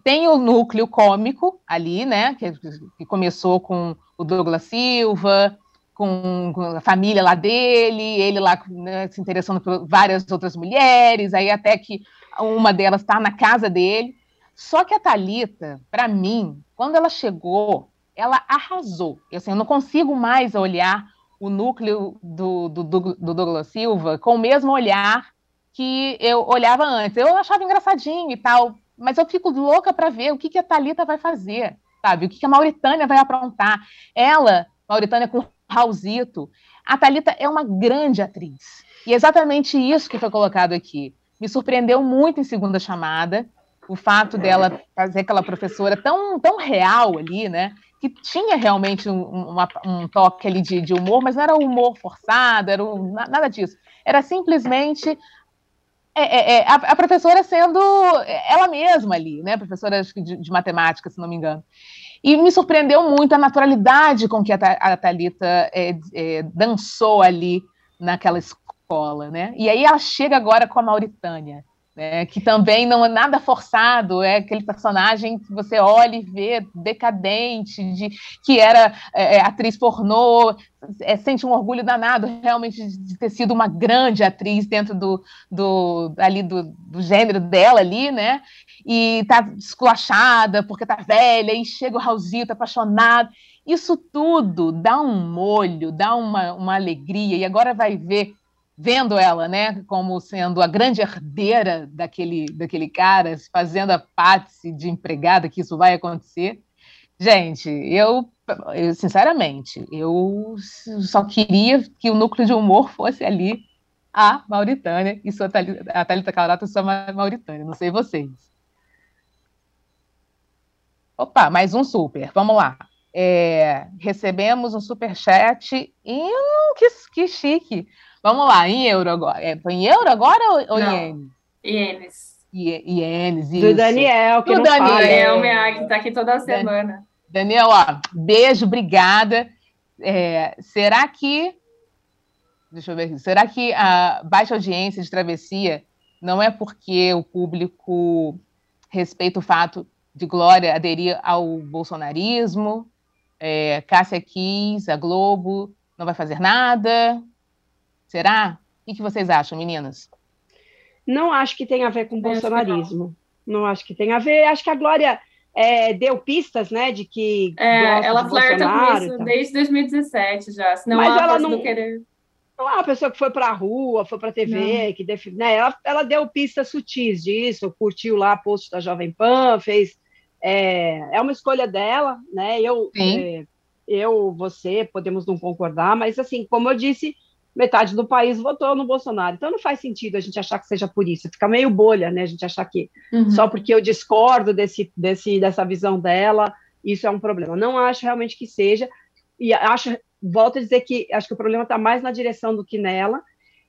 tem o núcleo cômico ali, né, que, que começou com o Douglas Silva, com, com, a família lá dele, ele lá né, se interessando por várias outras mulheres, aí até que uma delas está na casa dele. Só que a Talita, para mim, quando ela chegou, ela arrasou. Eu, assim, eu não consigo mais olhar o núcleo do, do, do, do Douglas Silva com o mesmo olhar que eu olhava antes. Eu achava engraçadinho e tal, mas eu fico louca para ver o que, que a Talita vai fazer, sabe? O que, que a Mauritânia vai aprontar. Ela, Mauritânia com Raulzito. A Talita é uma grande atriz. E é exatamente isso que foi colocado aqui. Me surpreendeu muito em segunda chamada o fato dela fazer aquela professora tão, tão real ali, né? Que tinha realmente um, uma, um toque ali de, de, humor, mas não era humor forçado, era um, nada disso. Era simplesmente é, é, é, a, a, professora sendo ela mesma ali, né? Professora de, de matemática, se não me engano. E me surpreendeu muito a naturalidade com que a, a Thalita é, é, dançou ali naquela escola, né? E aí ela chega agora com a Mauritânia né, que também não é nada forçado, é aquele personagem que você olha e vê decadente, de, que era é, é, atriz pornô, é, sente um orgulho danado realmente de, ter sido uma grande atriz dentro do, do ali do, do gênero dela ali, né? E tá esculachada porque tá velha, e chega o Raulzito apaixonado. Isso tudo dá um molho, dá uma, uma alegria, e agora vai ver vendo ela, né, como sendo a grande herdeira daquele, daquele cara, fazendo a Patsy de empregada, que isso vai acontecer. Gente, eu, eu, sinceramente, eu só queria que o núcleo de humor fosse ali a Mauritânia e sua Thalita, a Thalita Carata sua Mauritânia, não sei vocês. Opa, mais um super, vamos lá. É, recebemos um super chat e hum, que, que chique Vamos lá, em euro agora. É, em euro agora ou, ou em ienes? Ienes. Ienes, isso. Do Daniel, que Do não Daniel. Daniel Meag, que está aqui toda semana. Daniel, ó, beijo, obrigada. É, será que. Deixa eu ver aqui. Será que a baixa audiência de travessia não é porque o público respeita o fato de Glória aderir ao bolsonarismo? É, Cássia quis, a Globo não vai fazer nada. Será? O que vocês acham, meninas? Não acho que tem a ver com o bolsonarismo. Não. não. acho que tem a ver. Acho que a Glória é, deu pistas, né, de que é, ela flerta com isso desde 2017 já. Senão Mas ela, ela não querer. Não é uma pessoa que foi para a rua, foi para a TV, não. que def... né, ela, ela deu pistas sutis disso, curtiu lá a post da Jovem Pan, fez. É, é uma escolha dela, né? Eu, é, eu, você, podemos não concordar, mas assim, como eu disse, metade do país votou no Bolsonaro. Então não faz sentido a gente achar que seja por isso. Fica meio bolha, né? A gente achar que uhum. só porque eu discordo desse, desse, dessa visão dela, isso é um problema. Não acho realmente que seja, e acho, volto a dizer que acho que o problema está mais na direção do que nela,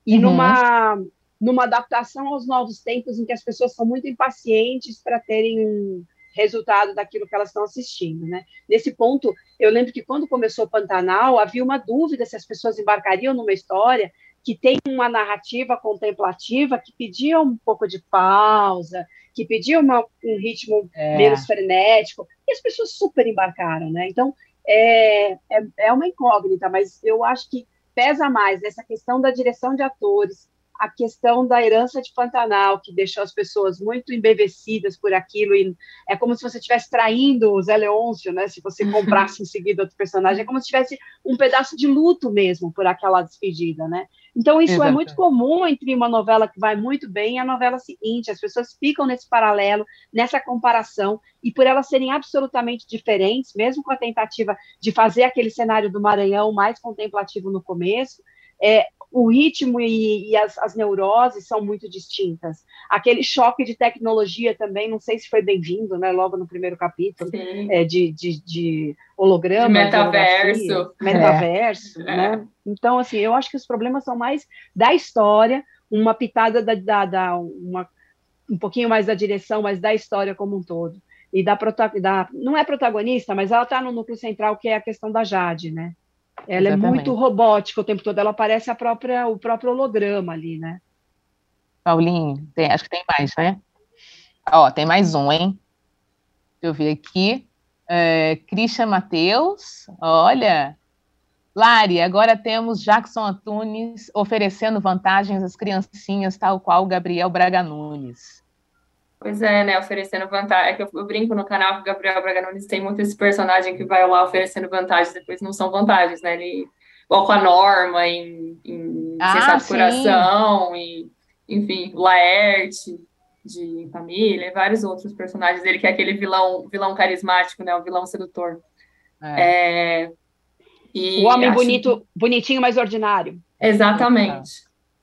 e uhum. numa, numa adaptação aos novos tempos em que as pessoas são muito impacientes para terem resultado daquilo que elas estão assistindo, né? Nesse ponto, eu lembro que quando começou o Pantanal, havia uma dúvida se as pessoas embarcariam numa história que tem uma narrativa contemplativa que pedia um pouco de pausa, que pedia uma, um ritmo é. menos frenético, e as pessoas super embarcaram, né? Então, é, é, é uma incógnita, mas eu acho que pesa mais essa questão da direção de atores, a questão da herança de Pantanal, que deixou as pessoas muito embevecidas por aquilo, e é como se você estivesse traindo o Zé Leôncio, né? Se você comprasse em seguida outro personagem, é como se tivesse um pedaço de luto mesmo por aquela despedida, né? Então, isso é muito comum entre uma novela que vai muito bem e a novela seguinte. As pessoas ficam nesse paralelo, nessa comparação, e por elas serem absolutamente diferentes, mesmo com a tentativa de fazer aquele cenário do Maranhão mais contemplativo no começo, é, o ritmo e, e as, as, neuroses são muito distintas. Aquele choque de tecnologia também, não sei se foi bem-vindo, né? Logo no primeiro capítulo, é, de, de, de holograma. De metaverso. Metaverso, é. né? Então, assim, eu acho que os problemas são mais da história, uma pitada da, da, da uma, um pouquinho mais da direção, mas da história como um todo. E da, da não é protagonista, mas ela está no núcleo central, que é a questão da Jade, né? Ela Exatamente. é muito robótica o tempo todo, ela parece a própria, o próprio holograma ali, né? Paulinho, tem, acho que tem mais, né? Ó, tem mais um, hein? Deixa eu ver aqui. É, Christian Matheus, olha. Lari, agora temos Jackson Antunes oferecendo vantagens às criancinhas, tal qual Gabriel Braga Nunes. Pois é, né? Oferecendo vantagem. É que eu, eu, brinco no canal que o Gabriel Braga Nunes tem muito esse personagem que vai lá oferecendo vantagens, depois não são vantagens, né? Ele, igual com a Norma em, em ah, Coração, e, enfim, Laerte de Família, e vários outros personagens dele, que é aquele vilão, vilão carismático, né? O vilão sedutor. É. É, o homem acho... bonito, bonitinho, mas ordinário. Exatamente.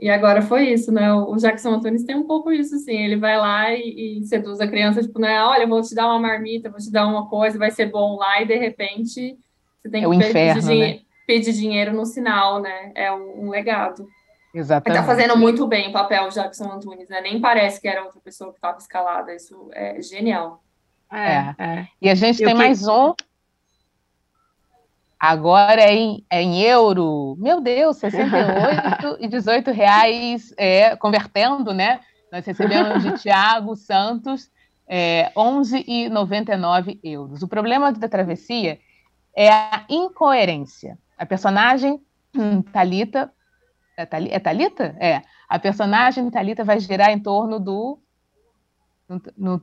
E agora foi isso, né? O Jackson Antunes tem um pouco isso, assim. Ele vai lá e, e seduz a criança, tipo, né? Olha, vou te dar uma marmita, vou te dar uma coisa, vai ser bom lá, e de repente você tem é que inferno, pedir, né? pedir, dinheiro no sinal, né? É um, um legado. Exatamente. Ele tá fazendo muito bem o papel do Jackson Antunes, né? Nem parece que era outra pessoa que estava escalada. Isso é genial. É, é. E a gente tem que... mais um Agora é em, é em euro. Meu Deus, 68 e 18 *laughs* reais é, convertendo, né? Nós recebemos de Tiago Santos é, 11,99 euros. O problema da travessia é a incoerência. A personagem Talita é, é Talita? É. A personagem Talita vai girar em torno do,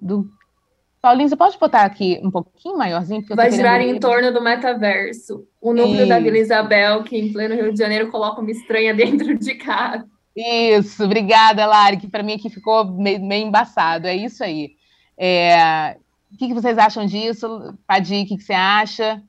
do Paulinho, você pode botar aqui um pouquinho maiorzinho? Vai girar em torno do metaverso. O núcleo Isso. da Vila Isabel, que em pleno Rio de Janeiro coloca uma estranha *laughs* dentro de casa. Isso, obrigada, Lari, que para mim aqui ficou meio, meio, embaçado. É isso aí. É... O que, que, vocês acham disso? Padi, o que, que você acha?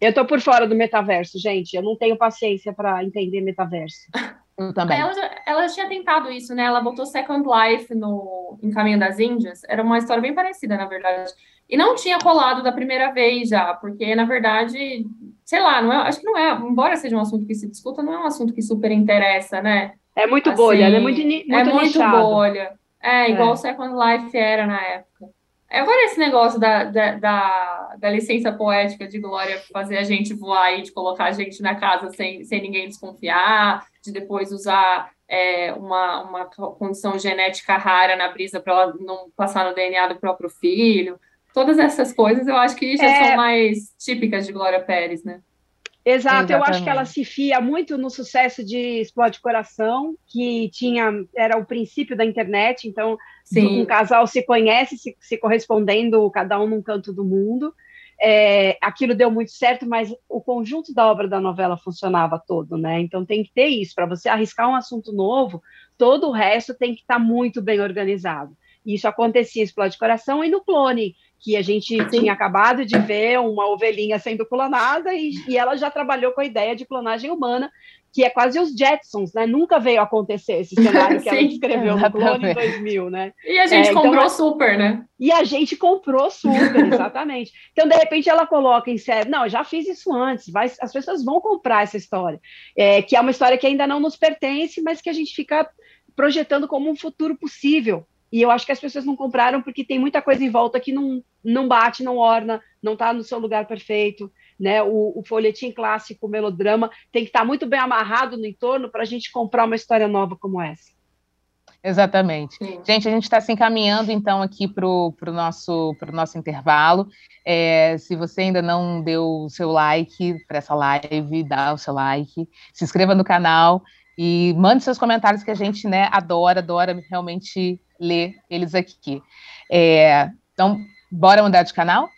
Eu tô por fora do metaverso, gente. Eu não tenho paciência para entender metaverso. *laughs* Eu também. Ela já, ela tinha tentado isso, né? Ela botou Second Life no Em Caminho das Índias. Era uma história bem parecida, na verdade. E não tinha colado da primeira vez já, porque, na verdade, sei lá, não é, acho que não é, embora seja um assunto que se discuta, não é um assunto que super interessa, né? É muito assim, bolha, é muito, muito É muito nichado. bolha. É, igual é. Second Life era na época. Agora esse negócio da, da, da, da, licença poética de Glória fazer a gente voar e de colocar a gente na casa sem, sem ninguém desconfiar, de depois usar é, uma, uma condição genética rara na brisa para ela não passar no DNA do próprio filho. Todas essas coisas eu acho que já é... são mais típicas de Glória Pérez, né? Exato, Exatamente. eu acho que ela se fia muito no sucesso de Explode Coração, que tinha era o princípio da internet, então Sim. um casal se conhece, se, se correspondendo, cada um num canto do mundo. É, aquilo deu muito certo, mas o conjunto da obra da novela funcionava todo, né? Então tem que ter isso, para você arriscar um assunto novo, todo o resto tem que estar tá muito bem organizado. Isso acontecia em Explode Coração e no Clone, que a gente Sim. tinha acabado de ver uma ovelhinha sendo clonada e, e, ela já trabalhou com a ideia de clonagem humana, que é quase os Jetsons, né? Nunca veio acontecer esse cenário que *laughs* ela escreveu no Clone em 2000, né? E a gente é, comprou então, super, né? E a gente comprou super, *laughs* exatamente. então, de repente, ela coloca em série, não, eu já fiz isso antes, vai, as pessoas vão comprar essa história, é, que é uma história que ainda não nos pertence, mas que a gente fica projetando como um futuro possível. E eu acho que as pessoas não compraram porque tem muita coisa em volta que não, não bate, não orna, não está no seu lugar perfeito. Né? O, o folhetim clássico, o melodrama, tem que estar tá muito bem amarrado no entorno para a gente comprar uma história nova como essa. Exatamente. Sim. Gente, a gente está se encaminhando então aqui para o nosso, nosso intervalo. É, se você ainda não deu o seu like para essa live, dá o seu like, se inscreva no canal e mande seus comentários que a gente né, adora, adora realmente ler eles aqui. É, então, bora mudar de canal?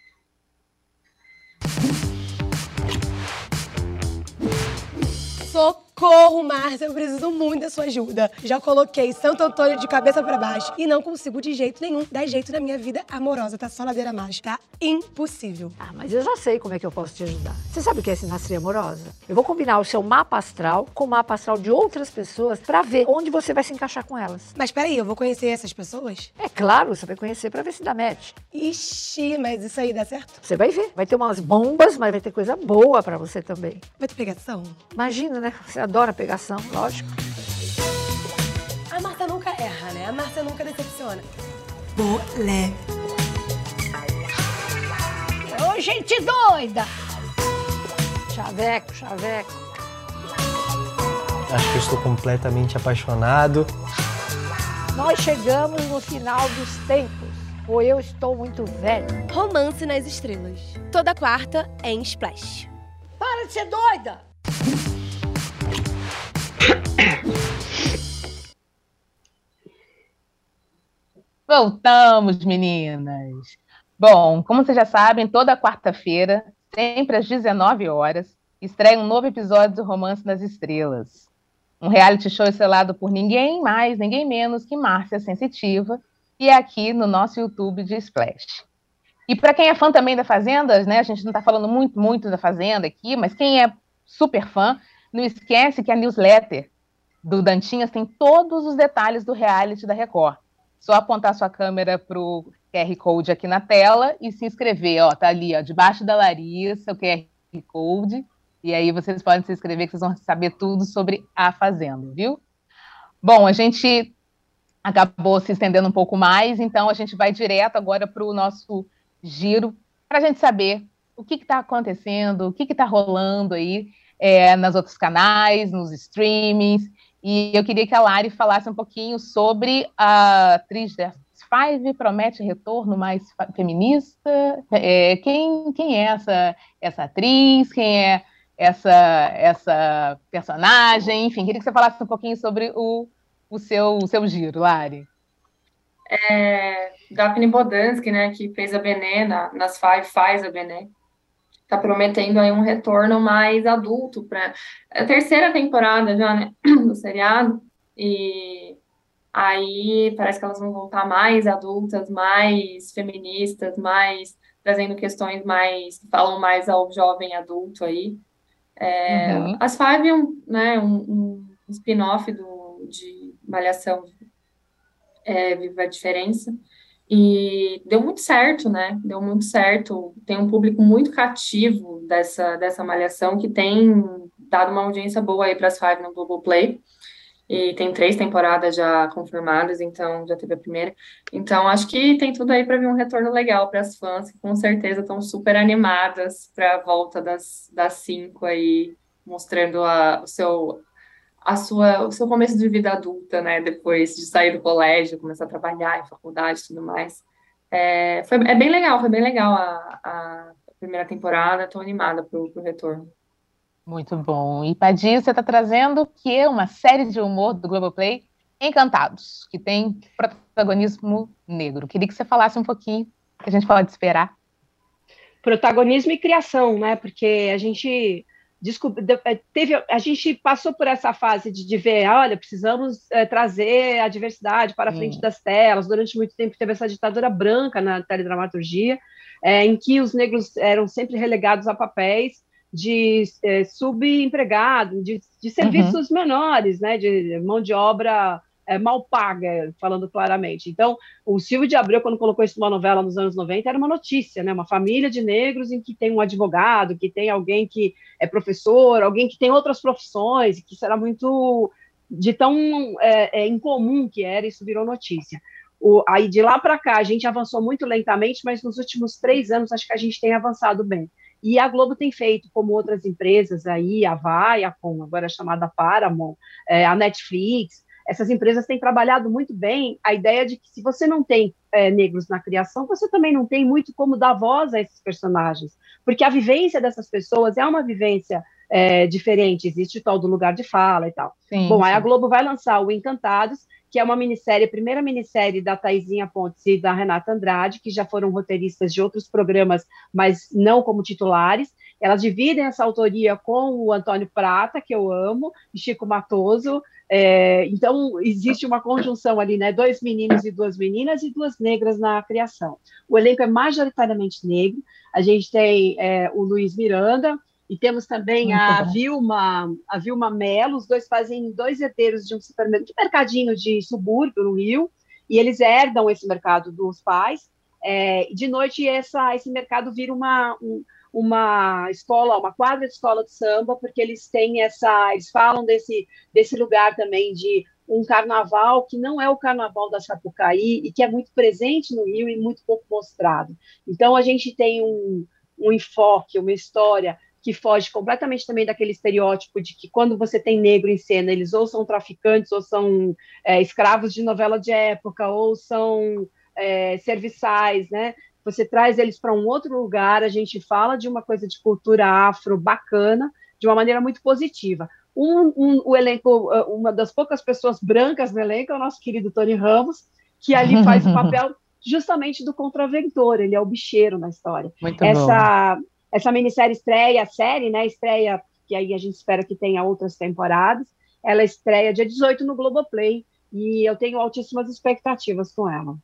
Socorro! Socorro, Márcia, eu preciso muito da sua ajuda. Já coloquei Santo Antônio de cabeça para baixo e não consigo de jeito nenhum dar jeito na minha vida amorosa. Tá só ladeira abaixo, tá impossível. Ah, mas eu já sei como é que eu posso te ajudar. Você sabe o que é sinastria amorosa? Eu vou combinar o seu mapa astral com o mapa astral de outras pessoas para ver onde você vai se encaixar com elas. Mas peraí, eu vou conhecer essas pessoas? É claro, você vai conhecer para ver se dá match. Ixi, mas isso aí dá certo? Você vai ver. Vai ter umas bombas, mas vai ter coisa boa para você também. Vai ter pegação? Imagina, né? Você adora pegação, lógico. A Marta nunca erra, né? A Marta nunca decepciona. Bolé. Ô, gente doida! Chaveco, chaveco. Acho que eu estou completamente apaixonado. Nós chegamos no final dos tempos, ou eu estou muito velho. Romance nas Estrelas. Toda quarta em Splash. Para de ser doida! Voltamos, meninas. Bom, como vocês já sabem, toda quarta-feira, sempre às 19 horas, estreia um novo episódio do Romance nas Estrelas. Um reality show estrelado por ninguém mais, ninguém menos que Márcia Sensitiva, e é aqui no nosso YouTube de Splash. E para quem é fã também da Fazenda, né, a gente não está falando muito, muito da Fazenda aqui, mas quem é super fã, não esquece que a newsletter do Dantinhas tem todos os detalhes do reality da Record. Só apontar sua câmera para o QR Code aqui na tela e se inscrever. Ó, tá ali, ó, debaixo da Larissa, o QR Code. E aí vocês podem se inscrever, que vocês vão saber tudo sobre a Fazenda, viu? Bom, a gente acabou se estendendo um pouco mais, então a gente vai direto agora para o nosso giro, para a gente saber o que está acontecendo, o que está rolando aí é, nos outros canais, nos streamings, e eu queria que a Lari falasse um pouquinho sobre a atriz da Five promete retorno mais feminista. É, quem, quem é essa, essa atriz? Quem é essa, essa personagem? Enfim, queria que você falasse um pouquinho sobre o, o, seu, o seu giro, Lari. É, Daphne Bodansky, né, que fez a Bené na, nas Five, faz a Bené tá prometendo aí um retorno mais adulto para a terceira temporada já, né, *clears throat* do seriado, e aí parece que elas vão voltar mais adultas, mais feministas, mais trazendo questões mais que falam mais ao jovem adulto aí. É, uhum. As Five, um, né, um, um spin-off do de Malhação é, Viva a Diferença, e deu muito certo, né? Deu muito certo. Tem um público muito cativo dessa, dessa malhação que tem dado uma audiência boa aí para as Five no Globoplay. E tem três temporadas já confirmadas, então já teve a primeira. Então acho que tem tudo aí para vir um retorno legal para as fãs, que com certeza estão super animadas para a volta das, das cinco aí, mostrando a, o seu a sua, o seu começo de vida adulta, né? Depois de sair do colégio, começar a trabalhar em faculdade e tudo mais. É, foi, é bem legal, foi bem legal a, a primeira temporada, estou animada para o retorno. Muito bom. E Padir, você está trazendo que é uma série de humor do Globoplay, Encantados, que tem protagonismo negro. Queria que você falasse um pouquinho que a gente pode esperar. Protagonismo e criação, né? Porque a gente descobri, eh, teve, a gente passou por essa fase de, de ver, olha, precisamos é, trazer a diversidade para a frente das telas. Durante muito tempo teve essa ditadura branca na teledramaturgia, é, em que os negros eram sempre relegados a papéis de é, subempregado, de, de serviços uhum. menores, né, de mão de obra é, mal paga, falando claramente. Então, o Silvio de Abreu, quando colocou isso numa novela nos anos 90, era uma notícia, né? Uma família de negros em que tem um advogado, que tem alguém que é professor, alguém que tem outras profissões, que será muito de tão é, é, incomum que era, isso virou notícia. O, aí de lá para cá a gente avançou muito lentamente, mas nos últimos três anos acho que a gente tem avançado bem. E a Globo tem feito, como outras empresas aí, a Viacom, agora é chamada Paramount, é, a Netflix, essas empresas têm trabalhado muito bem a ideia de que se você não tem é, negros na criação, você também não tem muito como dar voz a esses personagens, porque a vivência dessas pessoas é uma vivência é, diferente, existe o tal do lugar de fala e tal. Sim, Bom, sim. aí a Globo vai lançar o Encantados, que é uma minissérie, a primeira minissérie da Taizinha Pontes e da Renata Andrade, que já foram roteiristas de outros programas, mas não como titulares. Elas dividem essa autoria com o Antônio Prata, que eu amo, e Chico Matoso, é, então, existe uma conjunção ali, né? Dois meninos e duas meninas e duas negras na criação. O elenco é majoritariamente negro. A gente tem é, o Luiz Miranda e temos também a Vilma, a Vilma Mello. Os dois fazem dois herdeiros de um supermercado, de mercadinho de subúrbio no Rio, e eles herdam esse mercado dos pais. É, de noite, essa, esse mercado vira uma, um, uma escola, uma quadra de escola de samba, porque eles têm essa, eles falam desse, desse lugar também de um carnaval que não é o carnaval da Sapucaí e que é muito presente no Rio e muito pouco mostrado. Então a gente tem um, um enfoque, uma história que foge completamente também daquele estereótipo de que quando você tem negro em cena, eles ou são traficantes, ou são é, escravos de novela de época, ou são é, serviçais, né? Você traz eles para um outro lugar, a gente fala de uma coisa de cultura afro bacana, de uma maneira muito positiva. Um, um, o elenco, uh, uma das poucas pessoas brancas no elenco é o nosso querido Tony Ramos, que ali faz o *laughs* papel justamente do contraventor, ele é o bicheiro na história. Muito essa, bom. essa minissérie estreia, a série, né, estreia, que aí a gente espera que tenha outras temporadas, ela estreia dia 18 no Globoplay, e eu tenho altíssimas expectativas com ela.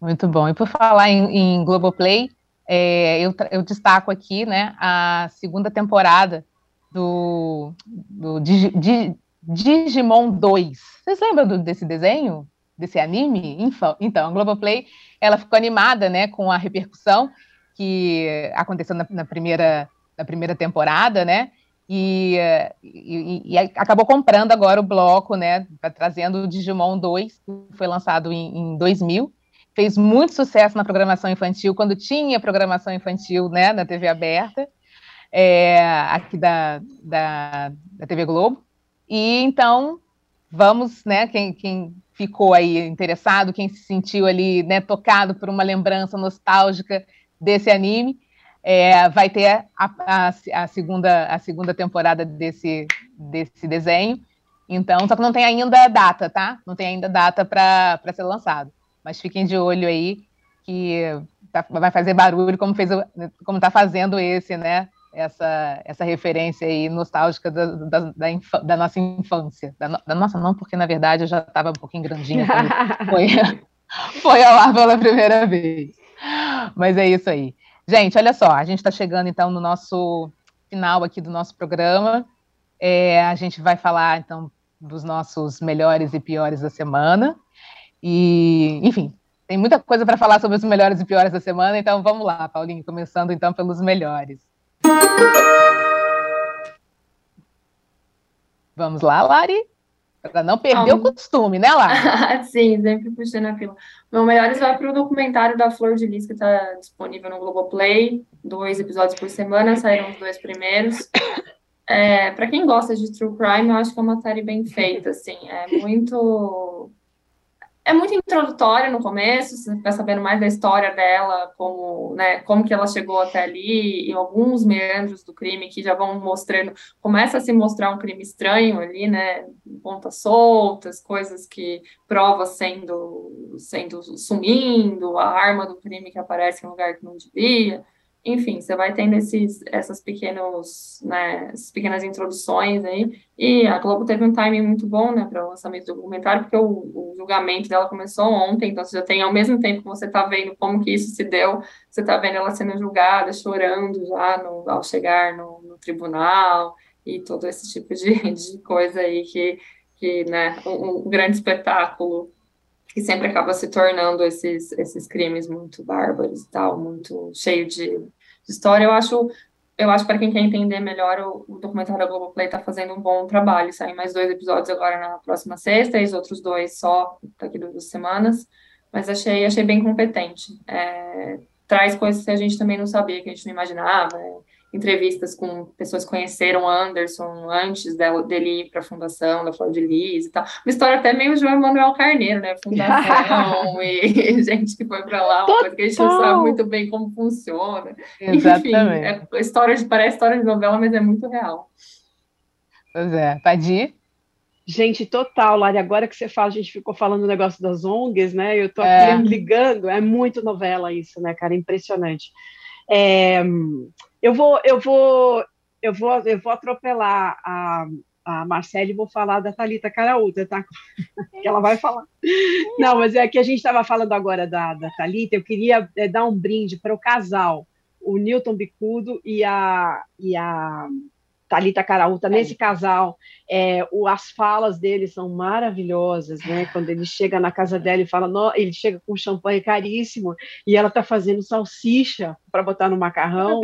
Muito bom. E por falar em, em Globoplay, é, eu, eu, destaco aqui né, a segunda temporada do, do Digi, Digimon 2. Vocês lembram do, desse desenho? Desse anime? Então, a Globoplay ela ficou animada né, com a repercussão que aconteceu na, na primeira, na primeira temporada, né? E, e, e, acabou comprando agora o bloco, né? Trazendo o Digimon 2, que foi lançado em, em 2000 fez muito sucesso na programação infantil, quando tinha programação infantil né, na TV aberta, é, aqui da, da, da, TV Globo. E então, vamos, né, quem, quem ficou aí interessado, quem se sentiu ali né, tocado por uma lembrança nostálgica desse anime, é, vai ter a, a, a, segunda, a segunda temporada desse, desse desenho. Então, só que não tem ainda data, tá? Não tem ainda data para ser lançado. Mas fiquem de olho aí que tá, vai fazer barulho como fez como está fazendo esse, né? Essa, essa referência aí nostálgica da, da, da, da nossa infância. Da, da, nossa, não, porque na verdade eu já estava um pouquinho grandinha quando *laughs* foi, foi ao ar pela primeira vez. Mas é isso aí. Gente, olha só, a gente está chegando então no nosso final aqui do nosso programa. É, a gente vai falar então dos nossos melhores e piores da semana. E, enfim, tem muita coisa para falar sobre os melhores e piores da semana, então vamos lá, Paulinho, começando então pelos melhores. Vamos lá, Lari? Para não perder o costume, né, Lari? *laughs* Sim, sempre puxando a fila. Meu melhores vai para o documentário da Flor de Lis, que está disponível no Globoplay. Dois episódios por semana, saíram os dois primeiros. É, para quem gosta de true crime, eu acho que é uma série bem feita, assim. É muito é muito introdutório no começo, você vai sabendo mais da história dela, como, né, como que ela chegou até ali, e alguns meandros do crime que já vão mostrando, começa a se mostrar um crime estranho ali, né, pontas soltas, coisas que, provas sendo, sendo sumindo, a arma do crime que aparece em um lugar que não devia, enfim, você vai tendo esses, essas, pequenos, né, essas pequenas introduções aí, e a Globo teve um timing muito bom, né, para o lançamento do documentário, porque o, o, julgamento dela começou ontem, então você já tem, ao mesmo tempo que você está vendo como que isso se deu, você está vendo ela sendo julgada, chorando já no, ao chegar no, no, tribunal, e todo esse tipo de, *laughs* de coisa aí que, que né, um, um grande espetáculo que sempre acaba se tornando esses, esses crimes muito bárbaros e tal, muito cheio de, de história. Eu acho, eu acho para quem quer entender melhor, o, o documentário da Globoplay está fazendo um bom trabalho. Saem mais dois episódios agora na próxima sexta, e os outros dois só daqui duas semanas. Mas achei, achei bem competente. É, traz coisas que a gente também não sabia, que a gente não imaginava. É, entrevistas com pessoas que conheceram Anderson antes dela, dele ir para a fundação da Flor de Lis e tal. Uma história até meio João Manuel Carneiro, né? Fundação *laughs* e *laughs* gente que foi para lá, uma coisa que a gente não sabe muito bem como funciona. Exatamente. Enfim, é história de, parece história de novela, mas é muito real. Pois é. Padir? Gente, total, Lari, agora que você fala, a gente ficou falando do negócio das ONGs, né? Eu tô aqui é. ligando, é muito novela isso, né, cara? Impressionante. É, eu vou, eu vou, eu vou, eu vou atropelar a, a Marcele e vou falar da Thalita Caraúta, tá? que *laughs* ela vai falar. Não, mas é que a gente estava falando agora da, da Thalita, eu queria é, dar um brinde para o casal, o Newton Bicudo e a, e a Thalita Caraúta. Nesse casal, é, o, as falas dele são maravilhosas, né? Quando ele chega na casa dela e fala, no, ele chega com champanhe caríssimo e ela está fazendo salsicha para botar no macarrão.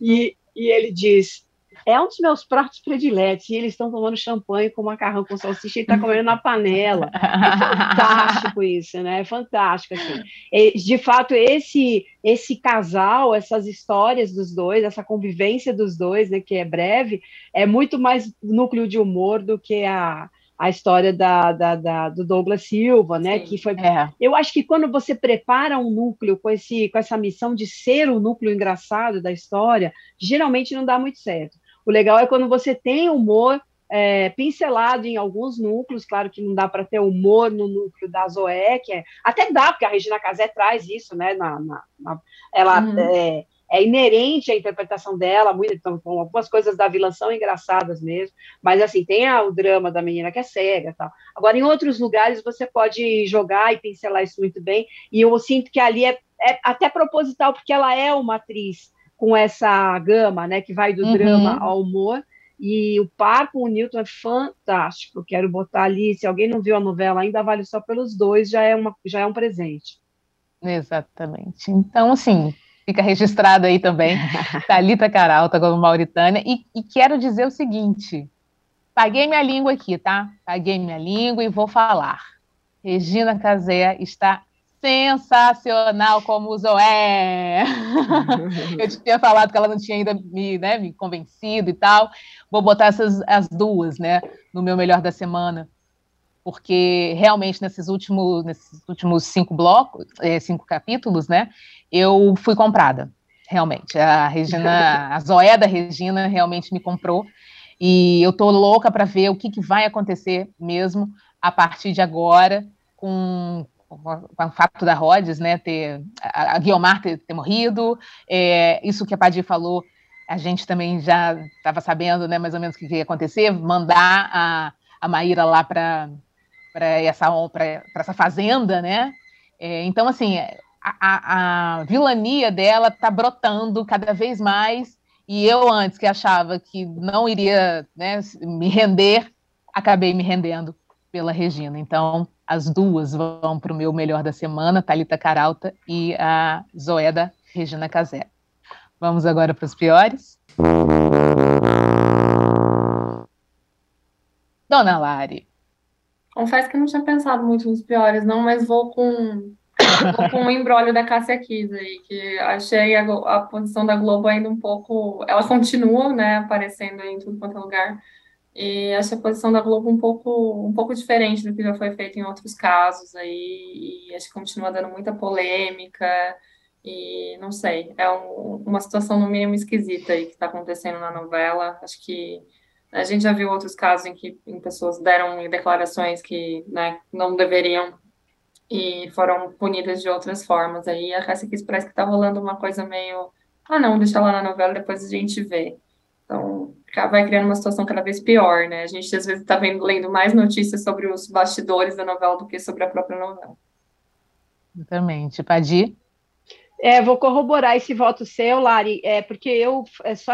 E, e ele diz: é um dos meus pratos prediletos. E eles estão tomando champanhe com macarrão com salsicha e está comendo na panela. É fantástico isso, né? É fantástico. Assim. de fato, esse esse casal, essas histórias dos dois, essa convivência dos dois, né, que é breve, é muito mais núcleo de humor do que a, a história da, da, da, do Douglas Silva, né? Sim, que foi. É. Eu acho que quando você prepara um núcleo com, esse, com essa missão de ser o núcleo engraçado da história, geralmente não dá muito certo. O legal é quando você tem humor é, pincelado em alguns núcleos, claro que não dá para ter humor no núcleo da Zoé, que é, até dá, porque a Regina Casé traz isso, né? Na, na, na ela uhum. é, é, inerente à interpretação dela, muito, então, algumas coisas da vilã são engraçadas mesmo, mas assim, tem a, o drama da menina que é cega tal. Agora, em outros lugares, você pode jogar e pincelar isso muito bem, e eu sinto que ali é, é até proposital, porque ela é uma atriz com essa gama, né, que vai do uhum. drama ao humor. E o par com o Newton é fantástico. Quero botar ali, se alguém não viu a novela ainda, vale só pelos dois, já é, uma, já é um presente. Exatamente. Então, assim, fica registrado aí também, *laughs* Thalita Caralta como Mauritânia. E, e quero dizer o seguinte: paguei minha língua aqui, tá? Paguei minha língua e vou falar. Regina Casé está sensacional como Zoé. *laughs* eu tinha falado que ela não tinha ainda me, né, me convencido e tal. Vou botar essas as duas, né, no meu melhor da semana, porque realmente nesses últimos, nesses últimos cinco blocos, é, cinco capítulos, né, eu fui comprada. Realmente, a Regina, a Zoé da Regina realmente me comprou e eu tô louca para ver o que, que vai acontecer mesmo a partir de agora com com o fato da Rhodes, né, ter, a, Guiomar ter, ter morrido, é, isso que a Padir falou, a gente também já estava sabendo, né, mais ou menos o que ia acontecer, mandar a, a Maíra lá para essa, essa fazenda, né, é, então, assim, a, a, a vilania dela está brotando cada vez mais, e eu antes que achava que não iria né, me render, acabei me rendendo pela Regina, então as duas vão para o meu melhor da semana, Talita Caralta e a Zoeda Regina Casé. Vamos agora para os piores. Dona Lari. Confesso que não tinha pensado muito nos piores, não, mas vou com, vou com o embrólio da Cássia Kiss aí, que achei a, a, posição da Globo ainda um pouco. Ela continua, né, aparecendo em tudo quanto é lugar e acho a posição da Globo um pouco, um pouco diferente do que já foi feito em outros casos aí, e acho que continua dando muita polêmica, e não sei, é um, uma situação no mínimo esquisita aí que está acontecendo na novela. Acho que a gente já viu outros casos em que em pessoas deram declarações que né, não deveriam e foram punidas de outras formas. Aí a Kiss parece que está rolando uma coisa meio ah, não, deixa lá na novela, depois a gente vê. Então, vai criando uma situação cada vez pior, né? A gente, às vezes, está lendo mais notícias sobre os bastidores da novela do que sobre a própria novela. Exatamente. Padi? É, vou corroborar esse voto seu, Lari, é, porque eu, é só,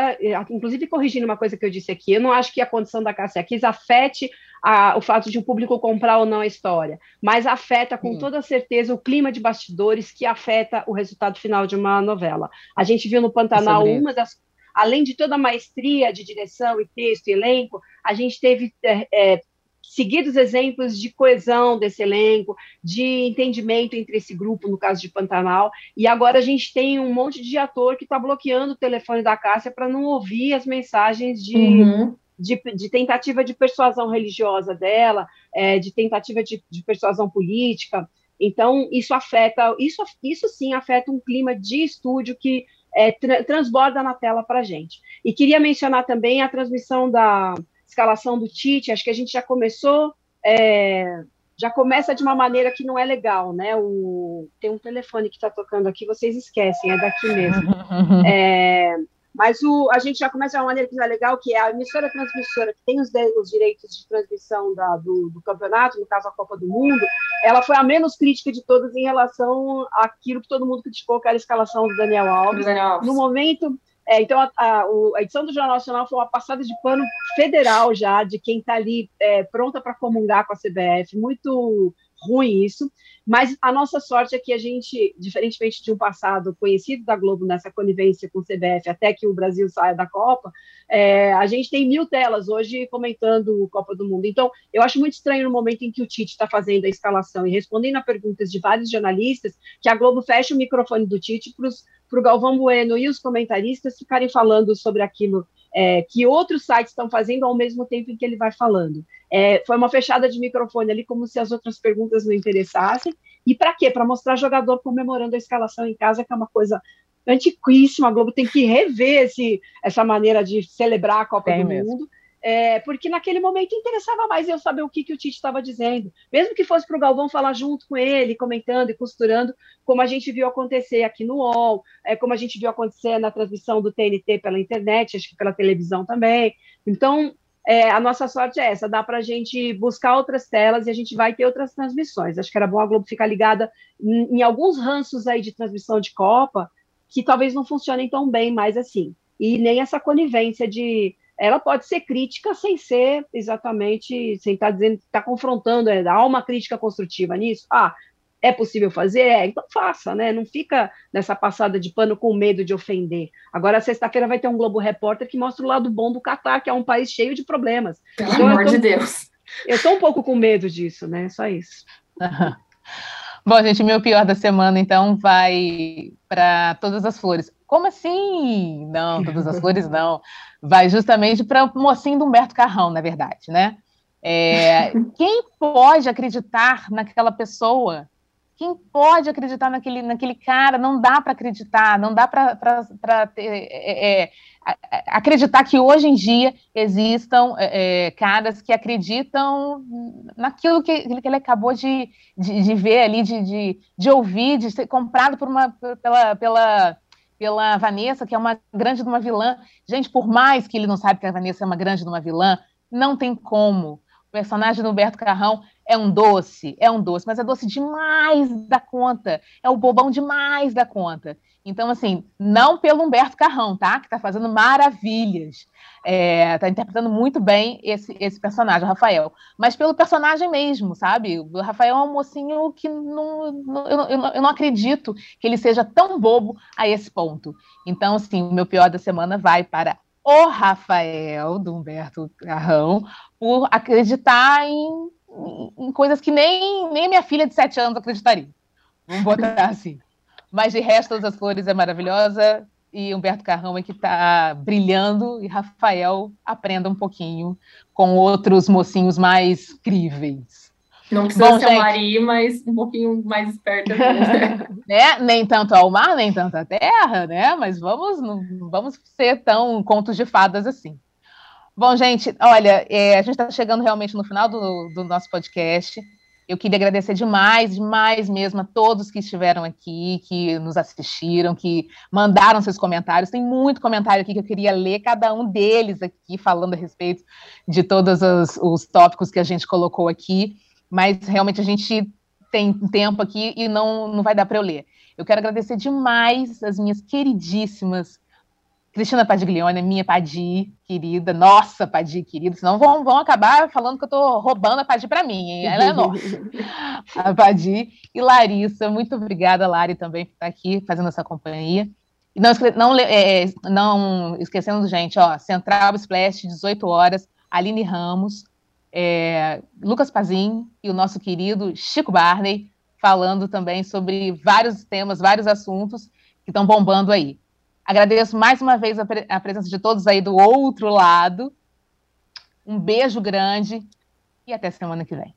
inclusive corrigindo uma coisa que eu disse aqui, eu não acho que a condição da Cássia Kiss afete a, o fato de o público comprar ou não a história, mas afeta com toda certeza o clima de bastidores que afeta o resultado final de uma novela. A gente viu no Pantanal uma das além de toda a maestria de direção e texto e elenco, a gente teve é, é, seguidos exemplos de coesão desse elenco, de entendimento entre esse grupo, no caso de Pantanal, e agora a gente tem um monte de ator que está bloqueando o telefone da Cássia para não ouvir as mensagens de, uhum. de, de, tentativa de persuasão religiosa dela, é, de tentativa de, de persuasão política. Então, isso afeta, isso, isso sim afeta um clima de estúdio que é, tra transborda na tela para a gente. E queria mencionar também a transmissão da escalação do Tite, acho que a gente já começou, é, já começa de uma maneira que não é legal, né? O, tem um telefone que está tocando aqui, vocês esquecem, é daqui mesmo. *laughs* É, mas o, a gente já começa de uma maneira que é legal, que é a emissora transmissora, que tem os, os direitos de transmissão da, do, do, campeonato, no caso a Copa do Mundo, ela foi a menos crítica de todas em relação àquilo que todo mundo criticou, que era a escalação do Daniel Alves. Daniel Alves. No momento, é, então, a, a, a, edição do Jornal Nacional foi uma passada de pano federal já, de quem está ali é, pronta para comungar com a CBF. Muito ruim isso, mas a nossa sorte é que a gente, diferentemente de um passado conhecido da Globo nessa conivência com o CBF até que o Brasil saia da Copa, é, a gente tem mil telas hoje comentando Copa do Mundo. Então, eu acho muito estranho no momento em que o Tite está fazendo a escalação e respondendo a perguntas de vários jornalistas, que a Globo fecha o microfone do Tite para o Galvão Bueno e os comentaristas ficarem falando sobre aquilo é, que outros sites estão fazendo ao mesmo tempo em que ele vai falando. É, foi uma fechada de microfone ali, como se as outras perguntas não interessassem. E para quê? Para mostrar jogador comemorando a escalação em casa, que é uma coisa antiquíssima. A Globo tem que rever esse, essa maneira de celebrar a Copa tem do mesmo. Mundo é, porque naquele momento interessava mais eu saber o que, que o Tite estava dizendo, mesmo que fosse para o Galvão falar junto com ele, comentando e costurando, como a gente viu acontecer aqui no UOL, é, como a gente viu acontecer na transmissão do TNT pela internet, acho que pela televisão também. Então, é, a nossa sorte é essa, dá para a gente buscar outras telas e a gente vai ter outras transmissões. Acho que era bom a Globo ficar ligada em, em alguns ranços aí de transmissão de Copa, que talvez não funcionem tão bem mais assim. E nem essa conivência de ela pode ser crítica sem ser exatamente, sem estar tá dizendo, estar tá confrontando, é, há uma crítica construtiva nisso? Ah, é possível fazer? É, então faça, né? Não fica nessa passada de pano com medo de ofender. Agora, sexta-feira vai ter um Globo Repórter que mostra o lado bom do Catar, que é um país cheio de problemas. Pelo então, amor tô, de Deus. Eu estou um pouco com medo disso, né? Só isso. *laughs* Bom, gente, meu pior da semana, então, vai para todas as flores. Como assim? Não, todas as flores não. Vai justamente para o mocinho do Humberto Carrão, na verdade, né? É, quem pode acreditar naquela pessoa? Quem pode acreditar naquele, naquele cara? Não dá para acreditar, não dá para é, é, acreditar que hoje em dia existam é, é, caras que acreditam naquilo que, que ele acabou de, de, de ver ali, de, de, de, ouvir, de ser comprado por uma, pela, pela pela Vanessa, que é uma grande de uma vilã. Gente, por mais que ele não saiba que a Vanessa é uma grande de uma vilã, não tem como. O personagem do Humberto Carrão é um doce, é um doce, mas é doce demais da conta. É o bobão demais da conta. Então, assim, não pelo Humberto Carrão, tá? Que está fazendo maravilhas. É, tá interpretando muito bem esse, esse personagem, o Rafael. Mas pelo personagem mesmo, sabe? O Rafael é um mocinho que não, não eu, eu, não acredito que ele seja tão bobo a esse ponto. Então, assim, o meu pior da semana vai para o Rafael, do Humberto Carrão, por acreditar em, em, em coisas que nem, nem minha filha de sete anos acreditaria. Vamos botar assim. Mas de resto, as flores é maravilhosa e Humberto Carrão é que está brilhando e Rafael aprenda um pouquinho com outros mocinhos mais críveis. Não precisa Bom, ser gente... Mari, mas um pouquinho mais esperta. *laughs* né? Nem tanto ao mar, nem tanto à terra, né? Mas vamos, não vamos ser tão contos de fadas assim. Bom, gente, olha, é, a gente está chegando realmente no final do, do nosso podcast. Eu queria agradecer demais, demais mesmo a todos que estiveram aqui, que nos assistiram, que mandaram seus comentários. Tem muito comentário aqui que eu queria ler, cada um deles aqui, falando a respeito de todos os, os tópicos que a gente colocou aqui, mas realmente a gente tem tempo aqui e não, não vai dar para eu ler. Eu quero agradecer demais as minhas queridíssimas Cristina Padiglione, minha Padi querida, nossa Padi querida, senão vão, vão acabar falando que eu estou roubando a Padi para mim, hein? ela é *laughs* nossa. a Padi e Larissa, muito obrigada, Lari, também, por estar aqui fazendo essa companhia. E não, não, é, não esquecendo, gente, ó, Central Splash, 18 horas, Aline Ramos, é, Lucas Pazin e o nosso querido Chico Barney, falando também sobre vários temas, vários assuntos que estão bombando aí. Agradeço mais uma vez a, pre a presença de todos aí do outro lado. Um beijo grande e até semana que vem.